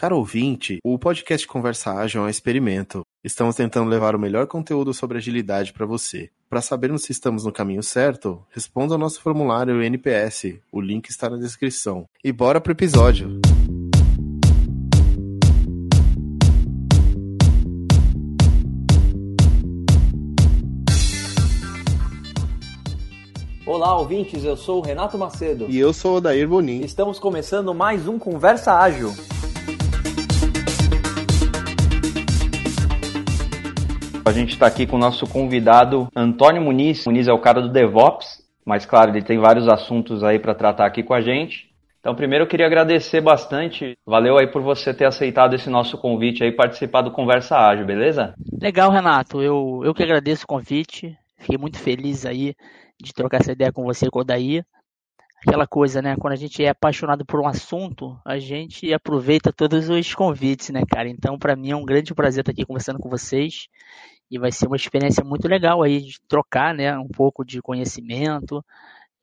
Caro ouvinte, o podcast Conversa Ágil é um experimento. Estamos tentando levar o melhor conteúdo sobre agilidade para você. Para sabermos se estamos no caminho certo, responda ao nosso formulário NPS. O link está na descrição. E bora pro episódio! Olá, ouvintes, eu sou o Renato Macedo. E eu sou o Dair Bonin. Estamos começando mais um Conversa Ágil. A gente está aqui com o nosso convidado Antônio Muniz. Muniz é o cara do DevOps, mas claro, ele tem vários assuntos aí para tratar aqui com a gente. Então, primeiro eu queria agradecer bastante. Valeu aí por você ter aceitado esse nosso convite aí participar do Conversa Ágil, beleza? Legal, Renato. Eu, eu que agradeço o convite. Fiquei muito feliz aí de trocar essa ideia com você e com o Daí. Aquela coisa, né? Quando a gente é apaixonado por um assunto, a gente aproveita todos os convites, né, cara? Então, para mim é um grande prazer estar aqui conversando com vocês e vai ser uma experiência muito legal aí de trocar, né, um pouco de conhecimento.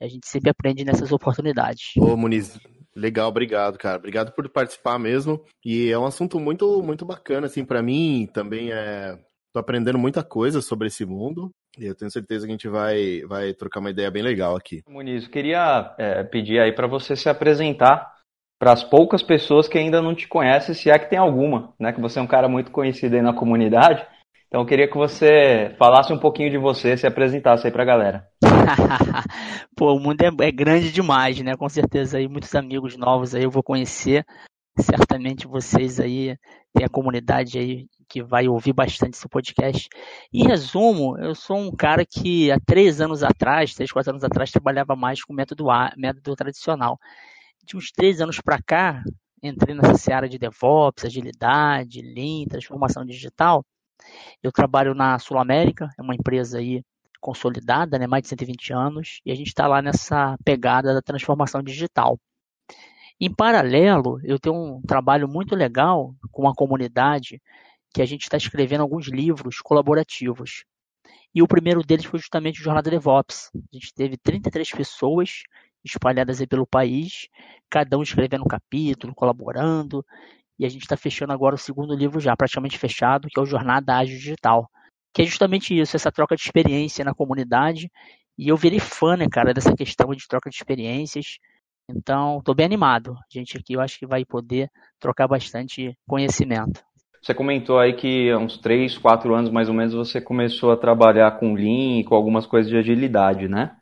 A gente sempre aprende nessas oportunidades. Ô, Muniz, legal, obrigado, cara. Obrigado por participar mesmo. E é um assunto muito, muito bacana, assim, para mim também é. Tô aprendendo muita coisa sobre esse mundo. E eu tenho certeza que a gente vai, vai trocar uma ideia bem legal aqui. Muniz, queria é, pedir aí para você se apresentar para as poucas pessoas que ainda não te conhecem, se é que tem alguma, né? Que você é um cara muito conhecido aí na comunidade. Então eu queria que você falasse um pouquinho de você, se apresentasse aí pra galera. Pô, o mundo é, é, grande demais, né? Com certeza aí muitos amigos novos aí eu vou conhecer. Certamente vocês aí têm a comunidade aí que vai ouvir bastante esse podcast. Em resumo, eu sou um cara que há três anos atrás, três, quatro anos atrás, trabalhava mais com método A, método tradicional. De uns três anos para cá, entrei nessa seara de DevOps, agilidade, Lean, transformação digital. Eu trabalho na Sul América, é uma empresa aí consolidada, né, mais de 120 anos, e a gente está lá nessa pegada da transformação digital. Em paralelo, eu tenho um trabalho muito legal com a comunidade, que a gente está escrevendo alguns livros colaborativos. E o primeiro deles foi justamente o Jornada DevOps. A gente teve 33 pessoas espalhadas aí pelo país, cada um escrevendo um capítulo, colaborando, e a gente está fechando agora o segundo livro já, praticamente fechado, que é o Jornada Ágil Digital. Que é justamente isso, essa troca de experiência na comunidade. E eu virei fã, né, cara, dessa questão de troca de experiências. Então, estou bem animado. A gente aqui eu acho que vai poder trocar bastante conhecimento. Você comentou aí que há uns 3, 4 anos mais ou menos você começou a trabalhar com Lean e com algumas coisas de agilidade, né?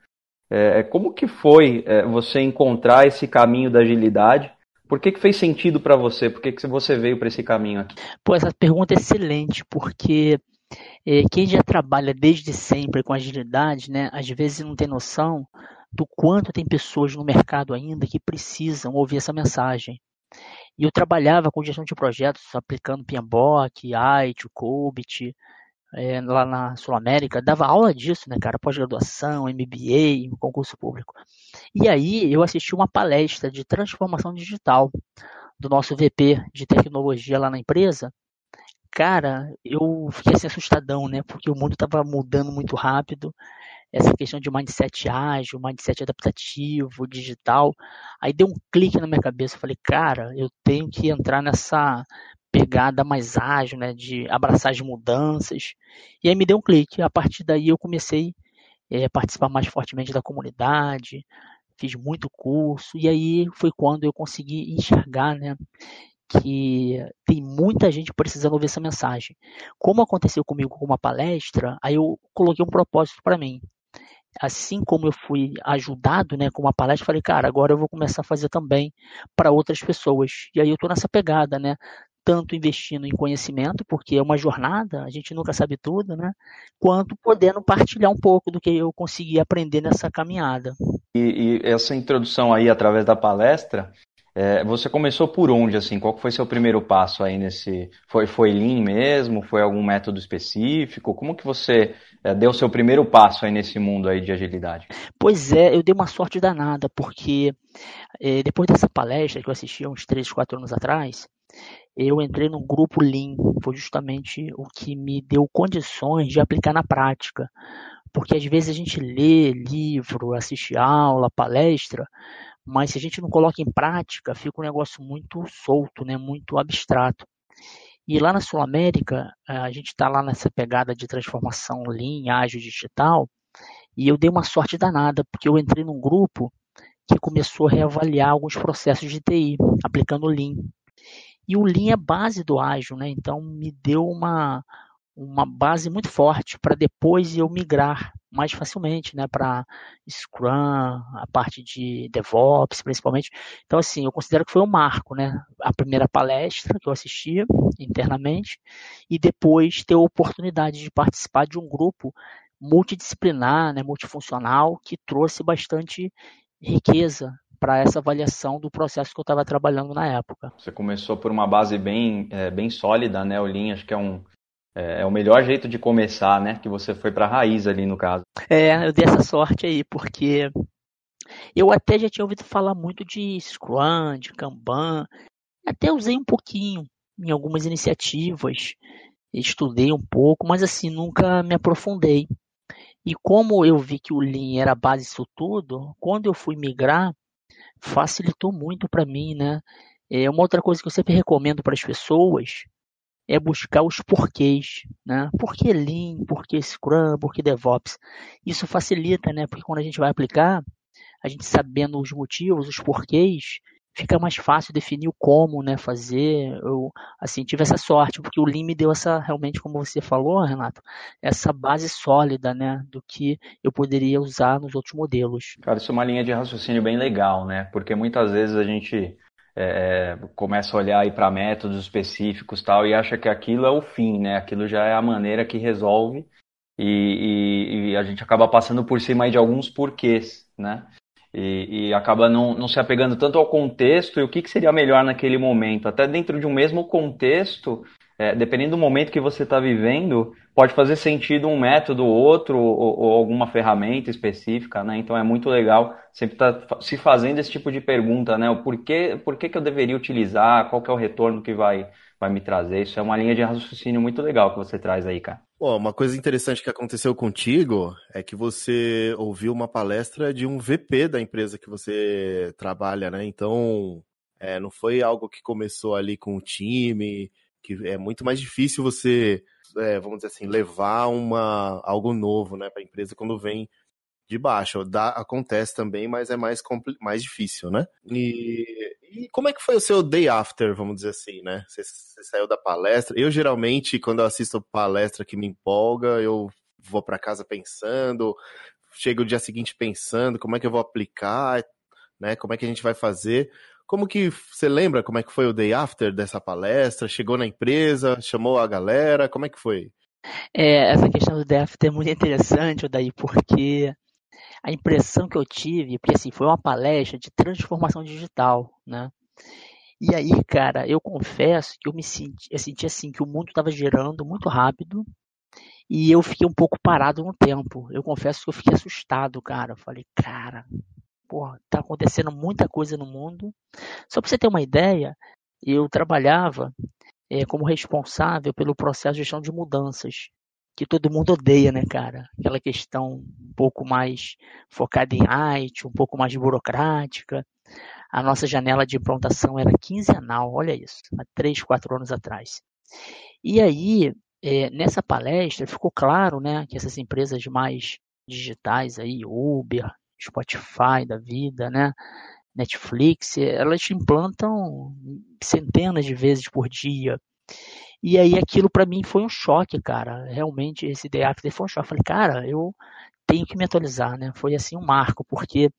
É, como que foi é, você encontrar esse caminho da agilidade por que, que fez sentido para você? Por que, que você veio para esse caminho aqui? Pô, essa pergunta é excelente, porque é, quem já trabalha desde sempre com agilidade, né, às vezes não tem noção do quanto tem pessoas no mercado ainda que precisam ouvir essa mensagem. E eu trabalhava com gestão de projetos aplicando PMBOK, IT, COBIT, é, lá na Sul América, dava aula disso, né, cara? Pós-graduação, MBA, concurso público. E aí eu assisti uma palestra de transformação digital do nosso VP de tecnologia lá na empresa. Cara, eu fiquei assim assustadão, né? Porque o mundo estava mudando muito rápido. Essa questão de mindset ágil, mindset adaptativo, digital. Aí deu um clique na minha cabeça. Eu falei, cara, eu tenho que entrar nessa pegada mais ágil, né, de abraçar as mudanças. E aí me deu um clique. A partir daí eu comecei é, a participar mais fortemente da comunidade, fiz muito curso, e aí foi quando eu consegui enxergar, né, que tem muita gente precisando ouvir essa mensagem. Como aconteceu comigo com uma palestra, aí eu coloquei um propósito para mim. Assim como eu fui ajudado, né, com uma palestra, falei, cara, agora eu vou começar a fazer também para outras pessoas. E aí eu tô nessa pegada, né, tanto investindo em conhecimento, porque é uma jornada, a gente nunca sabe tudo, né? Quanto podendo partilhar um pouco do que eu consegui aprender nessa caminhada. E, e essa introdução aí através da palestra, é, você começou por onde, assim? Qual foi seu primeiro passo aí nesse... Foi, foi Lean mesmo? Foi algum método específico? Como que você é, deu seu primeiro passo aí nesse mundo aí de agilidade? Pois é, eu dei uma sorte danada, porque é, depois dessa palestra que eu assisti há uns 3, 4 anos atrás, eu entrei num grupo Lean, foi justamente o que me deu condições de aplicar na prática. Porque às vezes a gente lê livro, assiste aula, palestra, mas se a gente não coloca em prática, fica um negócio muito solto, né? muito abstrato. E lá na Sul América, a gente está lá nessa pegada de transformação Lean, ágil digital, e eu dei uma sorte danada, porque eu entrei num grupo que começou a reavaliar alguns processos de TI, aplicando Lean. E o Lean é base do ágil, né? Então me deu uma, uma base muito forte para depois eu migrar mais facilmente, né, para Scrum, a parte de DevOps, principalmente. Então, assim, eu considero que foi um marco, né, a primeira palestra que eu assistia internamente e depois ter a oportunidade de participar de um grupo multidisciplinar, né, multifuncional, que trouxe bastante riqueza para essa avaliação do processo que eu estava trabalhando na época. Você começou por uma base bem, é, bem sólida, né? O Lean acho que é um, é, é, o melhor jeito de começar, né? Que você foi para a raiz ali no caso. É, eu dei essa sorte aí, porque eu até já tinha ouvido falar muito de Scrum, de Kanban, até usei um pouquinho em algumas iniciativas, estudei um pouco, mas assim, nunca me aprofundei. E como eu vi que o Lean era a base disso tudo, quando eu fui migrar, facilitou muito para mim, né? É uma outra coisa que eu sempre recomendo para as pessoas é buscar os porquês, né? Por que Lean, por que Scrum, por que DevOps? Isso facilita, né? Porque quando a gente vai aplicar, a gente sabendo os motivos, os porquês, fica mais fácil definir o como, né, fazer. Eu, assim, tive essa sorte, porque o Lean me deu essa, realmente, como você falou, Renato, essa base sólida, né, do que eu poderia usar nos outros modelos. Cara, isso é uma linha de raciocínio bem legal, né, porque muitas vezes a gente é, começa a olhar aí para métodos específicos tal e acha que aquilo é o fim, né? Aquilo já é a maneira que resolve e, e, e a gente acaba passando por cima de alguns porquês, né? E, e, acaba não, não se apegando tanto ao contexto e o que, que seria melhor naquele momento. Até dentro de um mesmo contexto, é, dependendo do momento que você está vivendo, pode fazer sentido um método, outro, ou, ou, alguma ferramenta específica, né? Então é muito legal sempre estar tá se fazendo esse tipo de pergunta, né? O porquê, por que, que eu deveria utilizar, qual que é o retorno que vai, vai me trazer. Isso é uma linha de raciocínio muito legal que você traz aí, cara. Bom, uma coisa interessante que aconteceu contigo é que você ouviu uma palestra de um VP da empresa que você trabalha, né? Então, é, não foi algo que começou ali com o time, que é muito mais difícil você, é, vamos dizer assim, levar uma, algo novo né, para a empresa quando vem de baixo. Dá, acontece também, mas é mais, mais difícil, né? E, e, como é que foi o seu day after, vamos dizer assim, né? Você, você saiu da palestra. Eu, geralmente, quando eu assisto palestra que me empolga, eu vou para casa pensando, chego o dia seguinte pensando como é que eu vou aplicar, né? Como é que a gente vai fazer. Como que você lembra como é que foi o day after dessa palestra? Chegou na empresa, chamou a galera, como é que foi? É, essa questão do day after é muito interessante, daí porque a impressão que eu tive, porque assim, foi uma palestra de transformação digital, né? E aí, cara, eu confesso que eu me senti, eu senti assim que o mundo estava girando muito rápido e eu fiquei um pouco parado no tempo. Eu confesso que eu fiquei assustado, cara. Eu falei, cara, porra, tá acontecendo muita coisa no mundo. Só para você ter uma ideia, eu trabalhava é, como responsável pelo processo de gestão de mudanças, que todo mundo odeia, né, cara? Aquela questão um pouco mais focada em IT, um pouco mais burocrática. A nossa janela de implantação era quinzenal, olha isso, há três, quatro anos atrás. E aí, é, nessa palestra, ficou claro, né, que essas empresas mais digitais aí, Uber, Spotify da vida, né? Netflix, elas implantam centenas de vezes por dia. E aí aquilo para mim foi um choque, cara. Realmente esse day after foi um choque. Eu falei, cara, eu tenho que me atualizar, né? Foi assim um marco, porque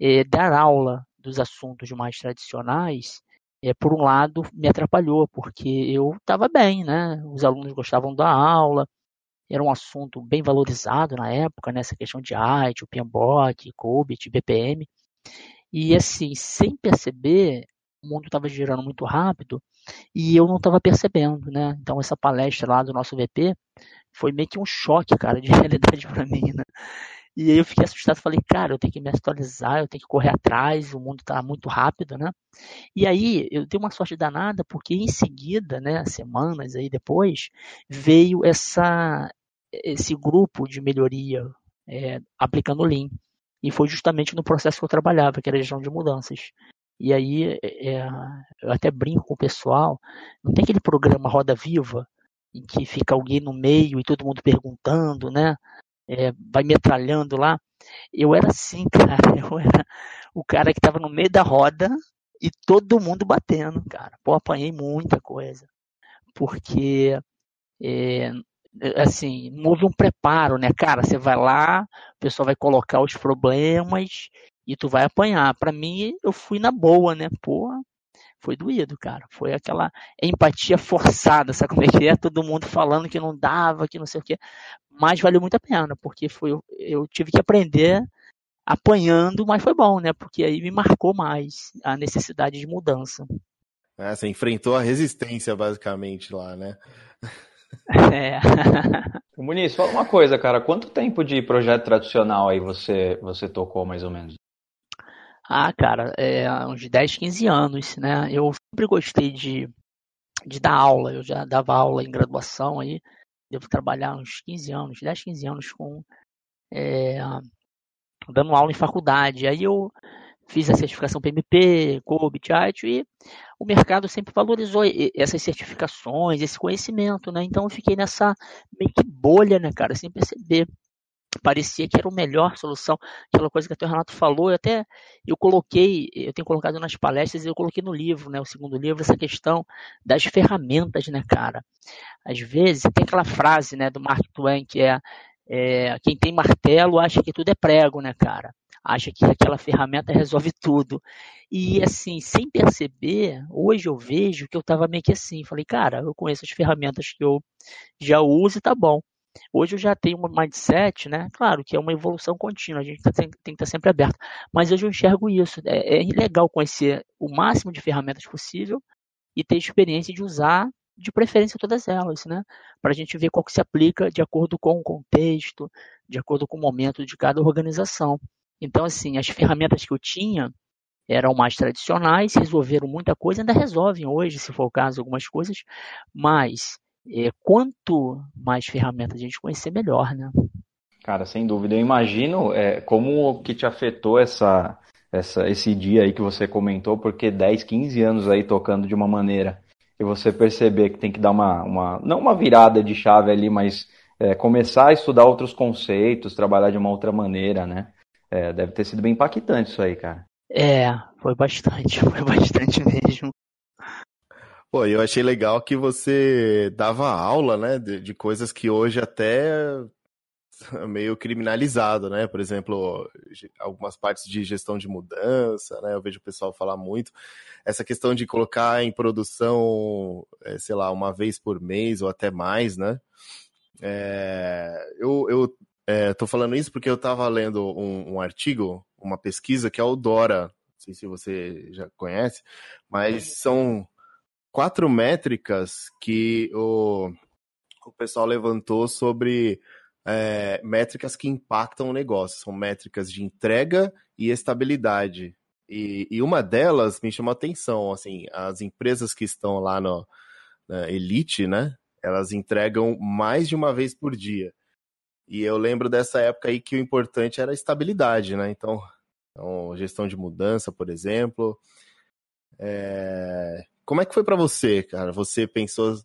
é, dar aula dos assuntos mais tradicionais, é, por um lado, me atrapalhou, porque eu estava bem, né? Os alunos gostavam da aula, era um assunto bem valorizado na época, nessa né, questão de IT, o PMBOK, COBIT, BPM. E assim, sem perceber, o mundo estava girando muito rápido e eu não estava percebendo, né? Então essa palestra lá do nosso VP foi meio que um choque, cara, de realidade para mim, né? E aí eu fiquei assustado, falei, cara, eu tenho que me atualizar, eu tenho que correr atrás, o mundo está muito rápido, né? E aí eu dei uma sorte danada, porque em seguida, né, semanas aí depois, veio essa, esse grupo de melhoria é, aplicando Lean. E foi justamente no processo que eu trabalhava, que era a gestão de mudanças. E aí, é, é, eu até brinco com o pessoal, não tem aquele programa Roda Viva, em que fica alguém no meio e todo mundo perguntando, né? É, vai metralhando lá. Eu era assim, cara. Eu era o cara que estava no meio da roda e todo mundo batendo, cara. Pô, apanhei muita coisa. Porque, é, assim, não houve um preparo, né, cara? Você vai lá, o pessoal vai colocar os problemas e tu vai apanhar. Para mim, eu fui na boa, né? Pô, foi doído, cara. Foi aquela empatia forçada, sabe como é que é? Todo mundo falando que não dava, que não sei o quê. Mas valeu muito a pena, porque foi, eu tive que aprender apanhando, mas foi bom, né? Porque aí me marcou mais a necessidade de mudança. É, você enfrentou a resistência, basicamente, lá, né? É. Muniz, fala uma coisa, cara. Quanto tempo de projeto tradicional aí você, você tocou, mais ou menos? Ah, cara, é, uns 10, 15 anos, né? Eu sempre gostei de, de dar aula, eu já dava aula em graduação aí, devo trabalhar uns 15 anos, 10, 15 anos com é, dando aula em faculdade. Aí eu fiz a certificação PMP, COBIT, e o mercado sempre valorizou essas certificações, esse conhecimento, né? Então eu fiquei nessa meio que bolha, né, cara, sem perceber parecia que era a melhor solução, aquela coisa que até o Renato falou, eu até eu coloquei, eu tenho colocado nas palestras e eu coloquei no livro, né, o segundo livro, essa questão das ferramentas, né, cara. Às vezes tem aquela frase, né, do Mark Twain que é, é quem tem martelo acha que tudo é prego, né, cara. Acha que aquela ferramenta resolve tudo. E assim, sem perceber, hoje eu vejo que eu estava meio que assim, falei, cara, eu conheço as ferramentas que eu já uso e tá bom. Hoje eu já tenho um mindset, né? Claro que é uma evolução contínua, a gente tá tem que estar sempre aberto. Mas hoje eu enxergo isso. É, é legal conhecer o máximo de ferramentas possível e ter experiência de usar, de preferência, todas elas, né? Para a gente ver qual que se aplica de acordo com o contexto, de acordo com o momento de cada organização. Então, assim, as ferramentas que eu tinha eram mais tradicionais, resolveram muita coisa, ainda resolvem hoje, se for o caso, algumas coisas, mas é, quanto mais ferramentas a gente conhecer, melhor, né? Cara, sem dúvida. Eu imagino é, como que te afetou essa, essa, esse dia aí que você comentou, porque 10, 15 anos aí tocando de uma maneira e você perceber que tem que dar uma, uma não uma virada de chave ali, mas é, começar a estudar outros conceitos, trabalhar de uma outra maneira, né? É, deve ter sido bem impactante isso aí, cara. É, foi bastante, foi bastante mesmo. Pô, eu achei legal que você dava aula, né, de, de coisas que hoje até meio criminalizado, né? Por exemplo, algumas partes de gestão de mudança, né? Eu vejo o pessoal falar muito. Essa questão de colocar em produção, é, sei lá, uma vez por mês ou até mais, né? É, eu, eu é, tô falando isso porque eu estava lendo um, um, artigo, uma pesquisa que é o Dora, não sei se você já conhece, mas são quatro métricas que o, o pessoal levantou sobre é, métricas que impactam o negócio. São métricas de entrega e estabilidade. E, e uma delas me chamou a atenção, assim, as empresas que estão lá no na Elite, né? Elas entregam mais de uma vez por dia. E eu lembro dessa época aí que o importante era a estabilidade, né? Então, então gestão de mudança, por exemplo. É... Como é que foi para você, cara? Você pensou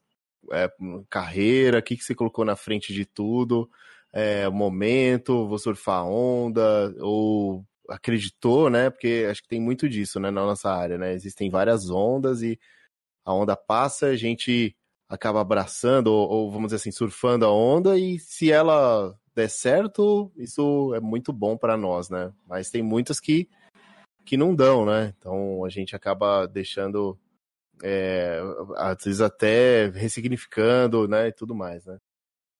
é, carreira, o que, que você colocou na frente de tudo? É, momento, vou surfar onda, ou acreditou, né? Porque acho que tem muito disso, né, na nossa área, né? Existem várias ondas e a onda passa, a gente acaba abraçando, ou, ou vamos dizer assim, surfando a onda, e se ela der certo, isso é muito bom para nós, né? Mas tem muitas que, que não dão, né? Então a gente acaba deixando é, às vezes até ressignificando, né, e tudo mais, né?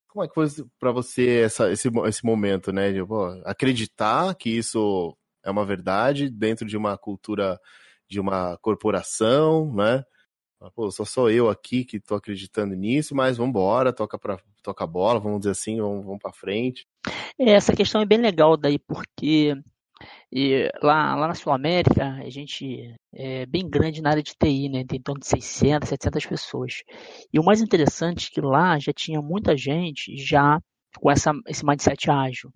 Como é que foi para você essa, esse, esse momento, né, de pô, acreditar que isso é uma verdade dentro de uma cultura de uma corporação, né? Pô, só sou eu aqui que tô acreditando nisso, mas vamos embora, toca para toca a bola, vamos dizer assim, vamos, vamos para frente. É, essa questão é bem legal daí, porque e lá, lá na Sul América, a gente é bem grande na área de TI, né? Tem em torno de 600, 700 pessoas. E o mais interessante é que lá já tinha muita gente já com essa, esse mindset ágil.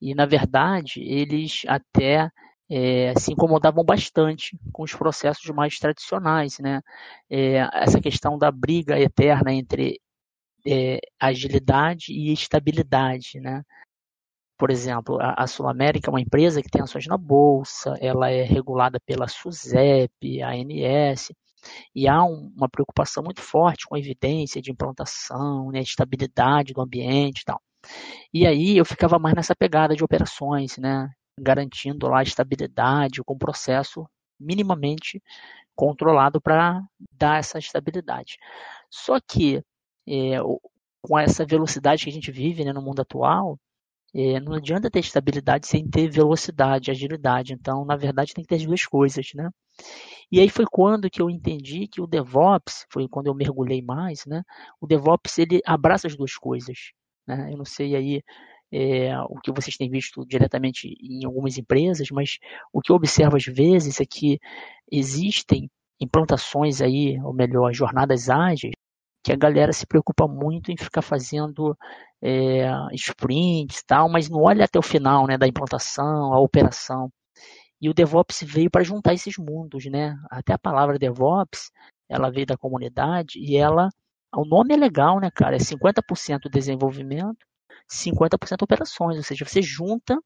E, na verdade, eles até é, se incomodavam bastante com os processos mais tradicionais, né? É, essa questão da briga eterna entre é, agilidade e estabilidade, né? Por exemplo, a, Sul América é uma empresa que tem ações na bolsa, ela é regulada pela SUSEP, ANS, e há um, uma preocupação muito forte com a evidência de implantação, né, estabilidade do ambiente e tal. E aí eu ficava mais nessa pegada de operações, né, garantindo lá a estabilidade com o processo minimamente controlado para dar essa estabilidade. Só que é, com essa velocidade que a gente vive né, no mundo atual, é, não adianta ter estabilidade sem ter velocidade, agilidade. Então, na verdade, tem que ter as duas coisas, né? E aí foi quando que eu entendi que o DevOps, foi quando eu mergulhei mais, né? O DevOps, ele abraça as duas coisas, né? Eu não sei aí é, o que vocês têm visto diretamente em algumas empresas, mas o que eu observo às vezes é que existem implantações aí, ou melhor, jornadas ágeis, que a galera se preocupa muito em ficar fazendo é, sprints e tal, mas não olha até o final né, da implantação, a operação. E o DevOps veio para juntar esses mundos, né? Até a palavra DevOps, ela veio da comunidade e ela, o nome é legal, né, cara? É 50% desenvolvimento, 50% operações, ou seja, você junta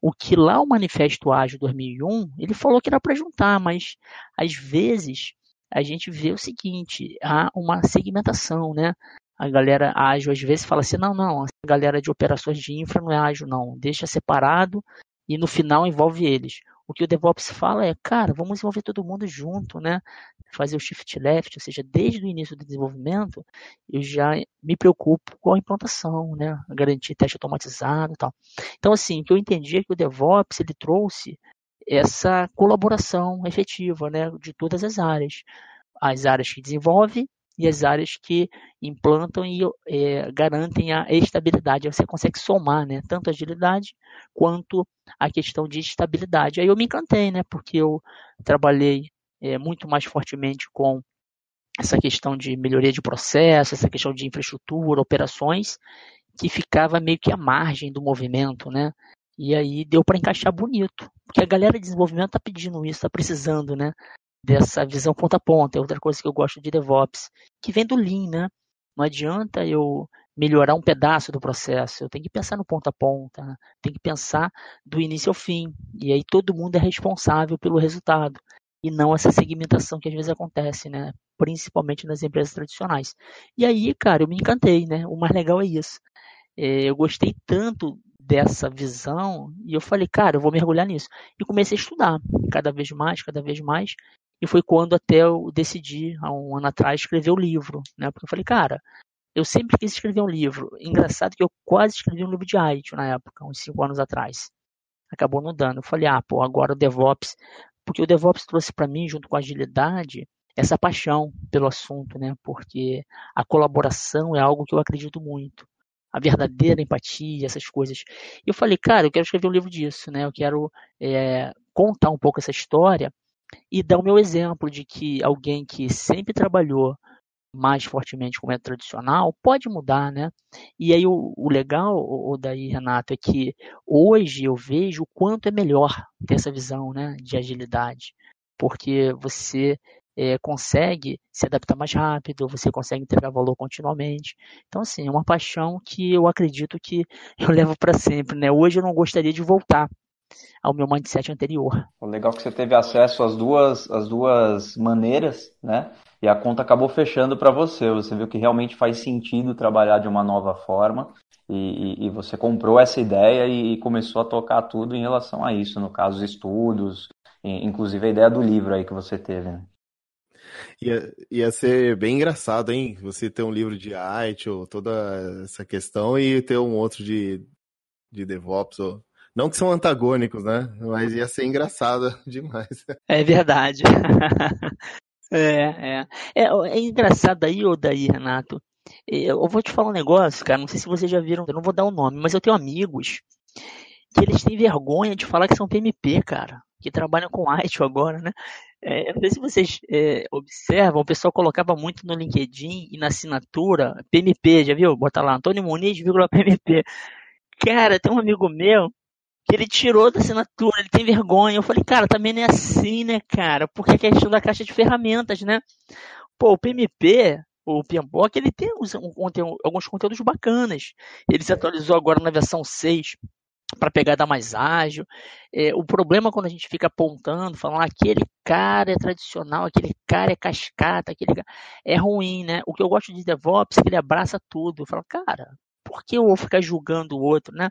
o que lá o Manifesto Ágil 2001, ele falou que era para juntar, mas às vezes a gente vê o seguinte, há uma segmentação, né? A galera ágil às vezes fala assim, não, não, a galera de operações de infra não é ágil, não. Deixa separado e no final envolve eles. O que o DevOps fala é, cara, vamos envolver todo mundo junto, né? Fazer o shift left, ou seja, desde o início do desenvolvimento, eu já me preocupo com a implantação, né? Garantir teste automatizado e tal. Então, assim, o que eu entendi é que o DevOps, ele trouxe essa colaboração efetiva né, de todas as áreas. As áreas que desenvolvem e as áreas que implantam e é, garantem a estabilidade. Você consegue somar né, tanto a agilidade quanto a questão de estabilidade. Aí eu me encantei, né, porque eu trabalhei é, muito mais fortemente com essa questão de melhoria de processo, essa questão de infraestrutura, operações, que ficava meio que à margem do movimento, né? E aí deu para encaixar bonito. Porque a galera de desenvolvimento está pedindo isso, está precisando, né? Dessa visão ponta a ponta. É outra coisa que eu gosto de DevOps, que vem do Lean, né? Não adianta eu melhorar um pedaço do processo. Eu tenho que pensar no ponta a ponta, né? tem que pensar do início ao fim. E aí todo mundo é responsável pelo resultado. E não essa segmentação que às vezes acontece, né? Principalmente nas empresas tradicionais. E aí, cara, eu me encantei, né? O mais legal é isso. É, eu gostei tanto dessa visão e eu falei, cara, eu vou mergulhar nisso. E comecei a estudar cada vez mais, cada vez mais. E foi quando até eu decidi, há um ano atrás, escrever o livro, né? Porque eu falei, cara, eu sempre quis escrever um livro. Engraçado que eu quase escrevi um livro de IT na época, uns cinco anos atrás. Acabou não dando. Eu falei, ah, pô, agora o DevOps. Porque o DevOps trouxe para mim, junto com a agilidade, essa paixão pelo assunto, né? Porque a colaboração é algo que eu acredito muito a verdadeira empatia, essas coisas. E eu falei, cara, eu quero escrever um livro disso, né? Eu quero é, contar um pouco essa história e dar o meu exemplo de que alguém que sempre trabalhou mais fortemente com o método tradicional pode mudar, né? E aí o, o legal, o, o daí, Renato, é que hoje eu vejo o quanto é melhor ter essa visão, né, de agilidade, porque você é, consegue se adaptar mais rápido, você consegue entregar valor continuamente. Então, assim, é uma paixão que eu acredito que eu levo para sempre, né? Hoje eu não gostaria de voltar ao meu mindset anterior. Legal que você teve acesso às duas, às duas maneiras, né? E a conta acabou fechando para você. Você viu que realmente faz sentido trabalhar de uma nova forma e, e, você comprou essa ideia e, e, começou a tocar tudo em relação a isso, no caso, estudos, inclusive a ideia do livro aí que você teve. Né? Ia, ia ser bem engraçado, hein? Você ter um livro de IT ou toda essa questão e ter um outro de, de DevOps. Ou... Não que são antagônicos, né? Mas ia ser engraçado demais. É verdade. é, é. é, é engraçado aí, ou daí, Renato. Eu vou te falar um negócio, cara. Não sei se vocês já viram, eu não vou dar o um nome, mas eu tenho amigos que eles têm vergonha de falar que são PMP, cara. Que trabalham com IT agora, né? É, não sei se vocês é, observam, o pessoal colocava muito no LinkedIn e na assinatura PMP, já viu? Bota lá, Antônio Muniz, vírgula PMP. Cara, tem um amigo meu que ele tirou da assinatura, ele tem vergonha. Eu falei, cara, também não é assim, né, cara? Porque é questão da caixa de ferramentas, né? Pô, o PMP, o PMBOK, ele tem um, alguns conteúdos bacanas. Ele se atualizou agora na versão 6 para pegada mais ágil. É, o problema quando a gente fica apontando, falando ah, aquele cara é tradicional, aquele cara é cascata, aquele cara... é ruim, né? O que eu gosto de DevOps é que ele abraça tudo. Eu falo, cara, por que eu vou ficar julgando o outro, né?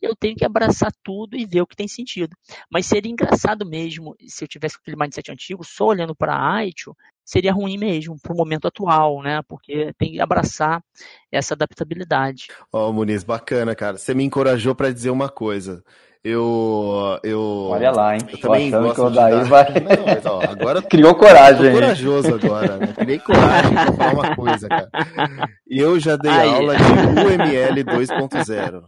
Eu tenho que abraçar tudo e ver o que tem sentido. Mas seria engraçado mesmo se eu tivesse aquele mindset antigo, só olhando para a ITIL, seria ruim mesmo para o momento atual, né? Porque tem que abraçar essa adaptabilidade. Ó, oh, Muniz, bacana, cara. Você me encorajou para dizer uma coisa. Eu, eu. Olha lá, hein? Eu também gosto que o Daí dar... vai. Não, mas, ó, agora criou coragem. Tô corajoso agora, né? Criei coragem pra falar uma coisa, cara. E eu já dei Aí. aula de UML 2.0.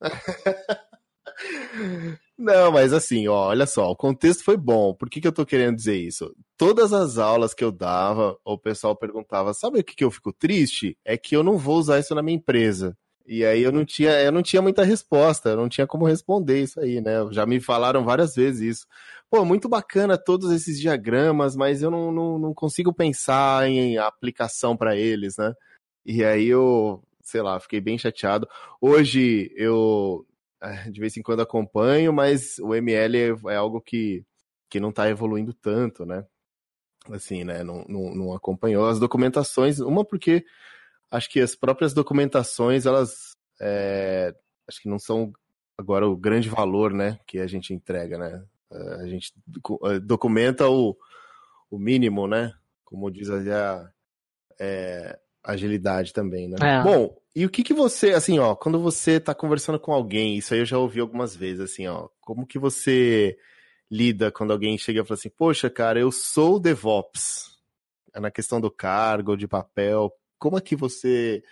Não, mas assim, ó, olha só, o contexto foi bom. Por que, que eu tô querendo dizer isso? Todas as aulas que eu dava, o pessoal perguntava: sabe o que, que eu fico triste? É que eu não vou usar isso na minha empresa. E aí eu não tinha, eu não tinha muita resposta, eu não tinha como responder isso aí, né? Já me falaram várias vezes isso. Pô, muito bacana todos esses diagramas, mas eu não, não, não consigo pensar em aplicação para eles, né? E aí eu, sei lá, fiquei bem chateado. Hoje eu de vez em quando acompanho, mas o ML é, algo que, que não está evoluindo tanto, né? Assim, né? Não, não, não acompanhou as documentações, uma porque acho que as próprias documentações, elas é, acho que não são agora o grande valor, né, que a gente entrega, né? É, a gente é, documenta o, o mínimo, né? Como diz a, é, agilidade também, né? É. Bom, e o que que você, assim, ó, quando você tá conversando com alguém, isso aí eu já ouvi algumas vezes, assim, ó, como que você lida quando alguém chega e fala assim, poxa, cara, eu sou DevOps, é na questão do cargo, de papel, como é que você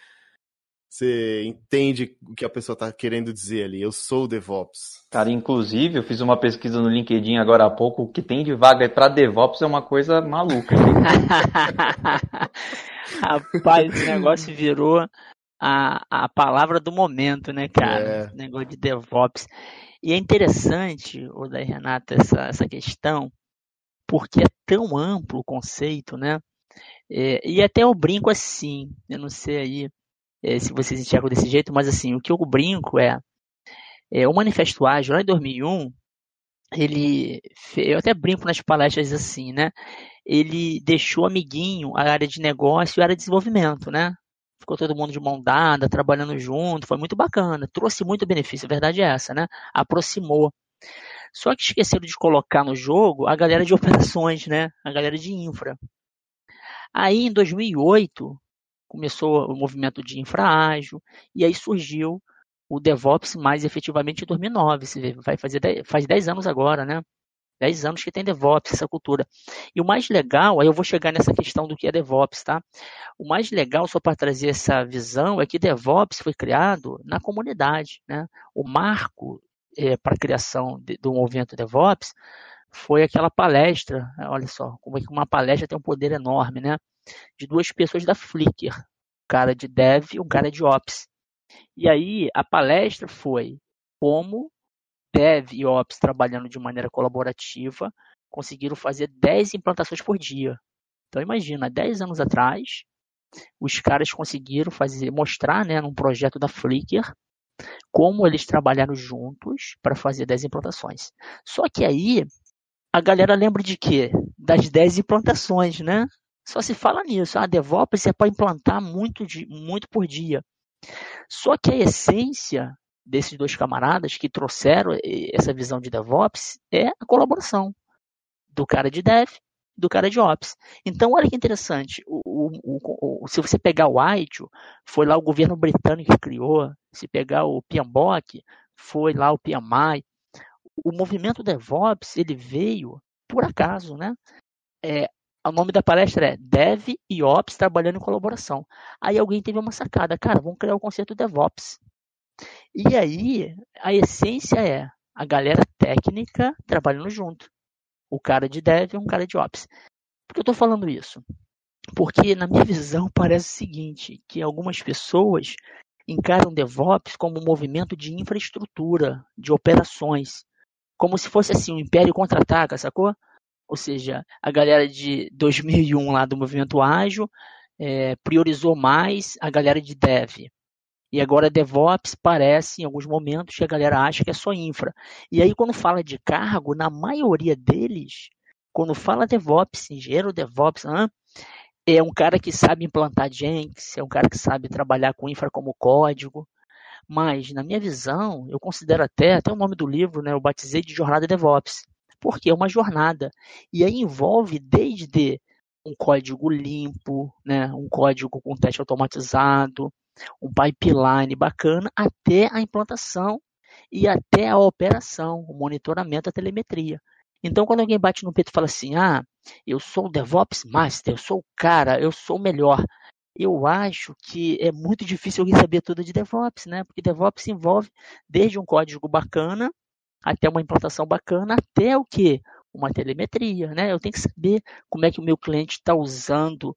você entende o que a pessoa está querendo dizer ali? Eu sou DevOps. Cara, inclusive, eu fiz uma pesquisa no LinkedIn agora há pouco. O que tem de vaga para DevOps é uma coisa maluca. Rapaz, esse negócio virou a, a palavra do momento, né, cara? É. negócio de DevOps. E é interessante, o da Renata, essa, essa questão, porque é tão amplo o conceito, né? É, e até eu brinco assim, eu não sei aí é, se vocês enxergam desse jeito, mas assim, o que eu brinco é, é o Manifesto Ágil, lá em 2001, ele, eu até brinco nas palestras assim, né? Ele deixou amiguinho a área de negócio e a área de desenvolvimento, né? Ficou todo mundo de mão dada, trabalhando junto, foi muito bacana, trouxe muito benefício, a verdade é essa, né? Aproximou. Só que esqueceram de colocar no jogo a galera de operações, né? A galera de infra. Aí, em 2008, começou o movimento de infraágil, e aí surgiu o DevOps mais efetivamente em 2009. Você vê, vai fazer 10, faz 10 anos agora, né? 10 anos que tem DevOps, essa cultura. E o mais legal, aí eu vou chegar nessa questão do que é DevOps, tá? O mais legal, só para trazer essa visão, é que DevOps foi criado na comunidade, né? O marco é, para a criação de, do movimento DevOps foi aquela palestra, olha só, como é que uma palestra tem um poder enorme, né? De duas pessoas da Flickr, um cara de Dev e um cara de Ops. E aí a palestra foi como Dev e Ops trabalhando de maneira colaborativa conseguiram fazer 10 implantações por dia. Então imagina, 10 anos atrás, os caras conseguiram fazer, mostrar, né, num projeto da Flickr, como eles trabalharam juntos para fazer 10 implantações. Só que aí a galera lembra de quê? Das 10 implantações, né? Só se fala nisso. Ah, DevOps é para implantar muito, de, muito por dia. Só que a essência desses dois camaradas que trouxeram essa visão de DevOps é a colaboração do cara de Dev do cara de Ops. Então, olha que interessante. O, o, o, se você pegar o ITIL, foi lá o governo britânico que criou. Se pegar o PMBOK, foi lá o PMI o movimento DevOps ele veio por acaso, né? É, o nome da palestra é Dev e Ops trabalhando em colaboração. Aí alguém teve uma sacada, cara, vamos criar o conceito DevOps. E aí a essência é a galera técnica trabalhando junto. O cara de Dev e um cara de Ops. Por que eu estou falando isso? Porque na minha visão parece o seguinte, que algumas pessoas encaram DevOps como um movimento de infraestrutura, de operações, como se fosse assim, o um Império contra-ataca, sacou? Ou seja, a galera de 2001 lá do movimento ágil é, priorizou mais a galera de Dev. E agora DevOps parece, em alguns momentos, que a galera acha que é só infra. E aí, quando fala de cargo, na maioria deles, quando fala DevOps, engenheiro DevOps, é um cara que sabe implantar Jenkins, é um cara que sabe trabalhar com infra como código. Mas, na minha visão, eu considero até, até o nome do livro, né, eu batizei de Jornada DevOps. Porque é uma jornada. E aí envolve desde um código limpo, né, um código com teste automatizado, um pipeline bacana, até a implantação e até a operação, o monitoramento, a telemetria. Então, quando alguém bate no peito e fala assim, ah, eu sou o DevOps Master, eu sou o cara, eu sou o melhor. Eu acho que é muito difícil alguém saber tudo de DevOps, né? Porque DevOps envolve desde um código bacana até uma implantação bacana, até o que? Uma telemetria, né? Eu tenho que saber como é que o meu cliente está usando